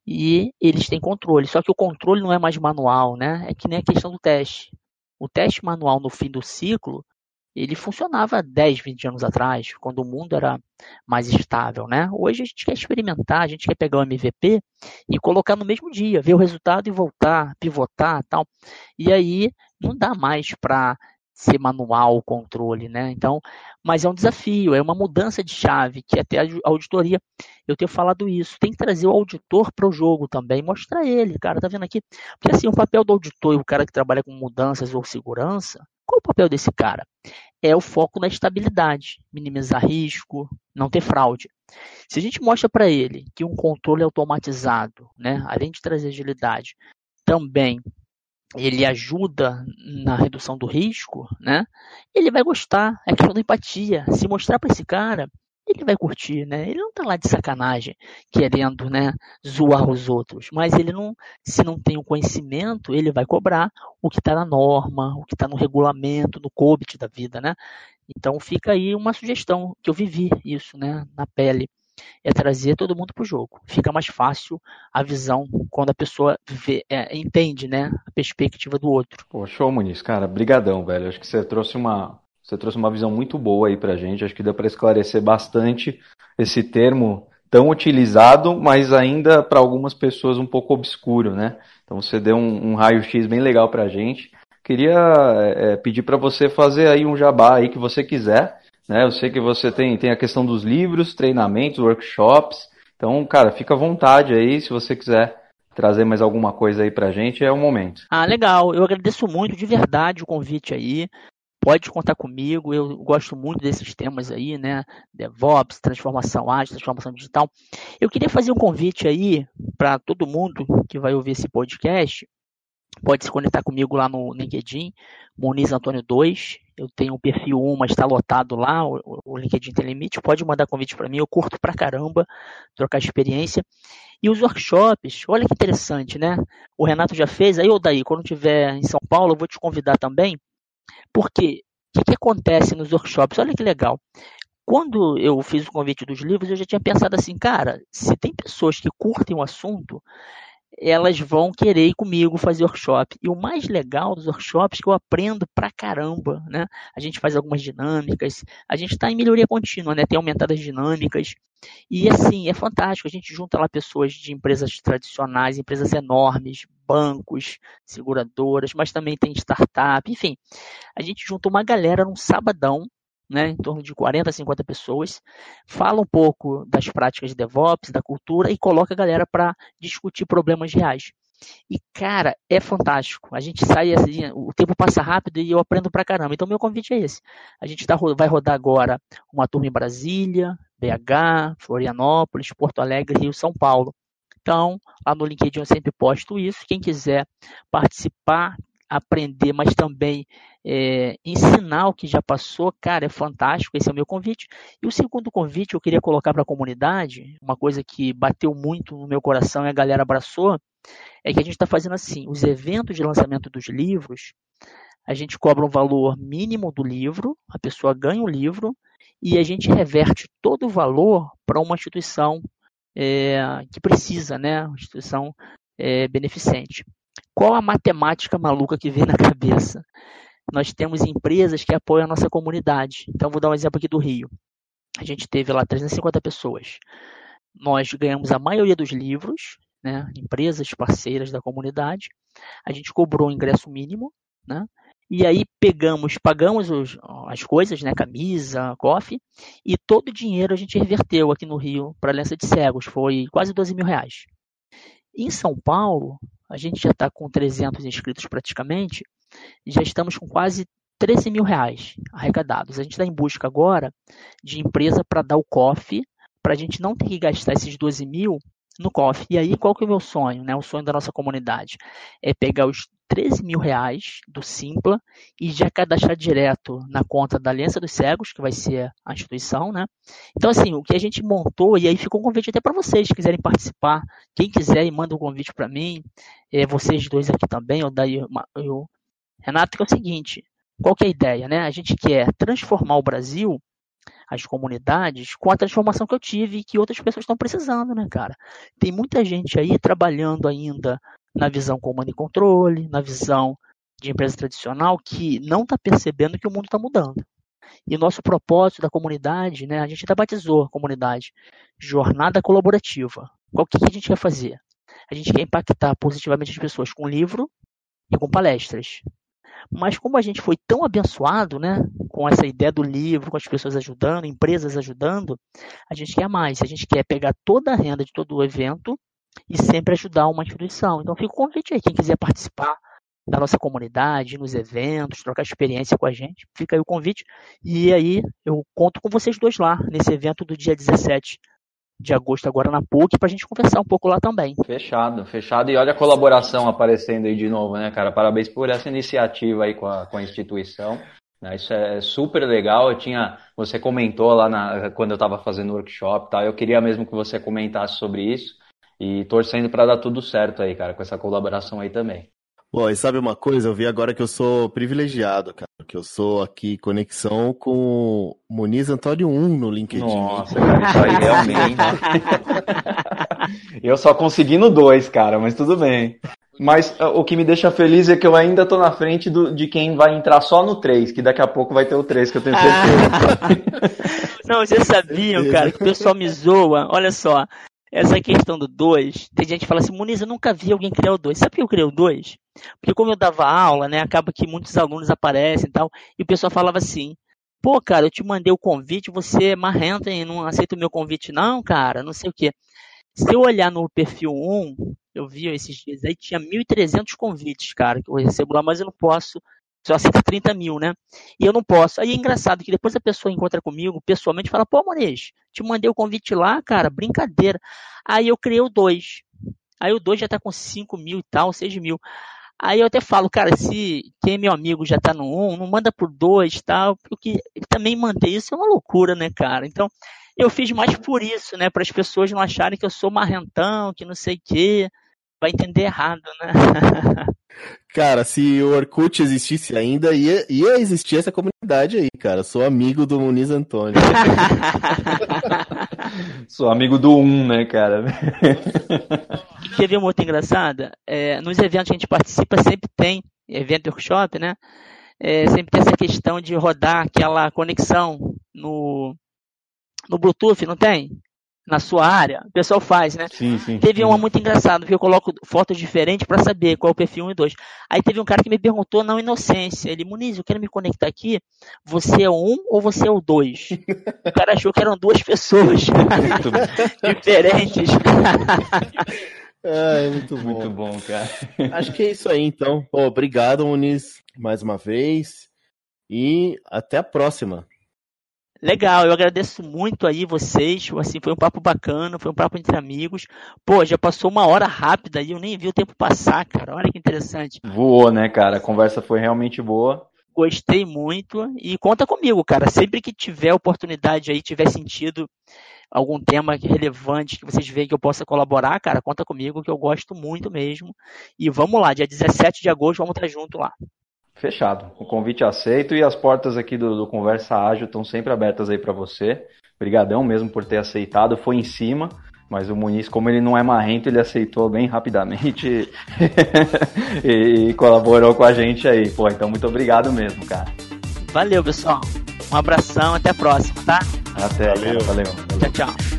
e eles têm controle. Só que o controle não é mais manual, né? É que nem a questão do teste. O teste manual no fim do ciclo, ele funcionava 10, 20 anos atrás, quando o mundo era mais estável, né? Hoje a gente quer experimentar, a gente quer pegar o MVP e colocar no mesmo dia, ver o resultado e voltar, pivotar, tal. E aí não dá mais para ser manual o controle, né? Então, mas é um desafio, é uma mudança de chave, que até a auditoria, eu tenho falado isso, tem que trazer o auditor para o jogo também, mostrar ele, cara, tá vendo aqui? Porque assim, o papel do auditor e o cara que trabalha com mudanças ou segurança, qual o papel desse cara? É o foco na estabilidade, minimizar risco, não ter fraude. Se a gente mostra para ele que um controle automatizado, né, além de trazer agilidade, também ele ajuda na redução do risco, né? Ele vai gostar. É questão da empatia. Se mostrar para esse cara, ele vai curtir, né? Ele não tá lá de sacanagem, querendo, né, zoar os outros. Mas ele não, se não tem o conhecimento, ele vai cobrar o que está na norma, o que está no regulamento, no COBIT da vida, né? Então fica aí uma sugestão que eu vivi isso, né, na pele é trazer todo mundo para o jogo. Fica mais fácil a visão quando a pessoa vê, é, entende, né, a perspectiva do outro. Pô, show, Muniz, cara, brigadão, velho. Acho que você trouxe uma, você trouxe uma visão muito boa aí pra gente. Acho que deu para esclarecer bastante esse termo tão utilizado, mas ainda para algumas pessoas um pouco obscuro, né? Então você deu um, um raio-x bem legal pra gente. Queria é, pedir para você fazer aí um jabá aí que você quiser né? Eu sei que você tem, tem a questão dos livros, treinamentos, workshops. Então, cara, fica à vontade aí se você quiser trazer mais alguma coisa aí pra gente, é o momento. Ah, legal. Eu agradeço muito de verdade o convite aí. Pode contar comigo, eu gosto muito desses temas aí, né? DevOps, transformação ágil, transformação digital. Eu queria fazer um convite aí para todo mundo que vai ouvir esse podcast pode se conectar comigo lá no LinkedIn, Moniz Antônio 2. Eu tenho um perfil 1, mas está lotado lá, o, o, LinkedIn tem limite. Pode mandar convite para mim, eu curto pra caramba trocar experiência. E os workshops, olha que interessante, né? O Renato já fez, aí, ou daí, quando estiver em São Paulo, eu vou te convidar também, porque o que, que acontece nos workshops? Olha que legal quando eu fiz o convite dos livros, eu já tinha pensado assim, cara, se tem pessoas que curtem o assunto, elas vão querer ir comigo fazer workshop. E o mais legal dos workshops é que eu aprendo pra caramba, né? A gente faz algumas dinâmicas, a gente está em melhoria contínua, né? Tem aumentado as dinâmicas. E assim, é fantástico. A gente junta lá pessoas de empresas tradicionais, empresas enormes, bancos, seguradoras, mas também tem startup, enfim. A gente junta uma galera num sabadão né, em torno de 40 a 50 pessoas, fala um pouco das práticas de DevOps, da cultura e coloca a galera para discutir problemas reais. E, cara, é fantástico. A gente sai assim, o tempo passa rápido e eu aprendo pra caramba. Então, meu convite é esse. A gente tá, vai rodar agora uma turma em Brasília, BH, Florianópolis, Porto Alegre, Rio, São Paulo. Então, lá no LinkedIn eu sempre posto isso. Quem quiser participar, aprender, mas também é, ensinar o que já passou, cara, é fantástico. Esse é o meu convite. E o segundo convite eu queria colocar para a comunidade, uma coisa que bateu muito no meu coração e a galera abraçou, é que a gente está fazendo assim: os eventos de lançamento dos livros, a gente cobra um valor mínimo do livro, a pessoa ganha o livro e a gente reverte todo o valor para uma instituição é, que precisa, né? Uma instituição é, beneficente. Qual a matemática maluca que vem na cabeça? Nós temos empresas que apoiam a nossa comunidade. Então, vou dar um exemplo aqui do Rio. A gente teve lá 350 pessoas. Nós ganhamos a maioria dos livros, né? empresas parceiras da comunidade. A gente cobrou o ingresso mínimo, né? E aí pegamos, pagamos os, as coisas, né, camisa, coffee, e todo o dinheiro a gente reverteu aqui no Rio para a Aliança de Cegos, foi quase 12 mil reais. Em São Paulo, a gente já está com 300 inscritos praticamente, já estamos com quase 13 mil reais arrecadados. A gente está em busca agora de empresa para dar o COF, para a gente não ter que gastar esses 12 mil no COF. E aí, qual que é o meu sonho, né? O sonho da nossa comunidade é pegar os 13 mil reais do Simpla e já cadastrar direto na conta da Aliança dos Cegos, que vai ser a instituição, né? Então, assim, o que a gente montou, e aí ficou um convite até para vocês que quiserem participar. Quem quiser, manda um convite para mim. É, vocês dois aqui também, daí eu, Renato, que é o seguinte, qual que é a ideia, né? A gente quer transformar o Brasil as comunidades com a transformação que eu tive e que outras pessoas estão precisando, né, cara? Tem muita gente aí trabalhando ainda na visão comando e controle, na visão de empresa tradicional, que não está percebendo que o mundo está mudando. E nosso propósito da comunidade, né, a gente até batizou a comunidade, jornada colaborativa. Qual que a gente quer fazer? A gente quer impactar positivamente as pessoas com livro e com palestras. Mas como a gente foi tão abençoado, né, com essa ideia do livro, com as pessoas ajudando, empresas ajudando, a gente quer mais. A gente quer pegar toda a renda de todo o evento e sempre ajudar uma instituição. Então fica o convite aí, quem quiser participar da nossa comunidade, nos eventos, trocar experiência com a gente, fica aí o convite. E aí eu conto com vocês dois lá, nesse evento do dia 17 de agosto agora na PUC para a gente conversar um pouco lá também. Fechado, fechado. E olha a colaboração aparecendo aí de novo, né, cara? Parabéns por essa iniciativa aí com a, com a instituição. Né? Isso é super legal. Eu tinha, você comentou lá na, quando eu estava fazendo o workshop, tá? Eu queria mesmo que você comentasse sobre isso e torcendo para dar tudo certo aí, cara, com essa colaboração aí também. Pô, e sabe uma coisa? Eu vi agora que eu sou privilegiado, cara. Que eu sou aqui conexão com Muniz Antônio 1 no LinkedIn. Nossa, cara, isso aí realmente. eu só consegui no 2, cara, mas tudo bem. Mas uh, o que me deixa feliz é que eu ainda tô na frente do, de quem vai entrar só no 3, que daqui a pouco vai ter o 3, que eu tenho certeza. Não, vocês sabiam, cara, que o pessoal me zoa. Olha só, essa questão do 2, tem gente que fala assim, Muniz, eu nunca vi alguém criar o 2. Sabe por que eu criei o 2? Porque como eu dava aula, né, acaba que muitos alunos aparecem e tal, e o pessoal falava assim, pô, cara, eu te mandei o convite, você é marrento e não aceita o meu convite não, cara, não sei o quê. Se eu olhar no perfil 1, eu vi esses dias aí, tinha 1.300 convites, cara, que eu recebo lá, mas eu não posso só aceita 30 mil, né? E eu não posso. Aí é engraçado que depois a pessoa encontra comigo pessoalmente e fala, pô, Moniz, te mandei o convite lá, cara, brincadeira. Aí eu criei o 2. Aí o 2 já tá com 5 mil e tal, 6 mil. Aí eu até falo, cara, se quem é meu amigo já tá no 1, um, não manda por 2 e tal, porque também manter isso é uma loucura, né, cara? Então, eu fiz mais por isso, né, para as pessoas não acharem que eu sou marrentão, que não sei o quê vai entender errado, né? Cara, se o Orkut existisse ainda, ia, ia existir essa comunidade aí, cara. Sou amigo do Muniz Antônio. Sou amigo do um, né, cara? Quer ver uma outra engraçada? É, nos eventos que a gente participa, sempre tem, evento workshop, né? É, sempre tem essa questão de rodar aquela conexão no, no Bluetooth, não tem? Na sua área, o pessoal faz, né? Sim, sim. Teve sim. uma muito engraçada, que eu coloco fotos diferentes para saber qual é o perfil 1 e 2. Aí teve um cara que me perguntou, não inocência, ele, Muniz, eu quero me conectar aqui, você é o 1 ou você é o 2? o cara achou que eram duas pessoas diferentes. É muito bom. Muito bom, cara. Acho que é isso aí, então. Pô, obrigado, Muniz, mais uma vez. E até a próxima. Legal, eu agradeço muito aí vocês. Assim, foi um papo bacana, foi um papo entre amigos. Pô, já passou uma hora rápida e eu nem vi o tempo passar, cara. Olha que interessante. Voou, né, cara? A conversa foi realmente boa. Gostei muito e conta comigo, cara. Sempre que tiver oportunidade aí, tiver sentido algum tema relevante que vocês veem que eu possa colaborar, cara, conta comigo que eu gosto muito mesmo. E vamos lá, dia 17 de agosto, vamos estar junto lá. Fechado. O convite aceito e as portas aqui do, do Conversa Ágil estão sempre abertas aí para você. Obrigadão mesmo por ter aceitado. Foi em cima, mas o Muniz, como ele não é marrento, ele aceitou bem rapidamente e, e colaborou com a gente aí. Pô, então muito obrigado mesmo, cara. Valeu, pessoal. Um abração, até a próxima, tá? Até, valeu. Cara, valeu. Tchau, tchau.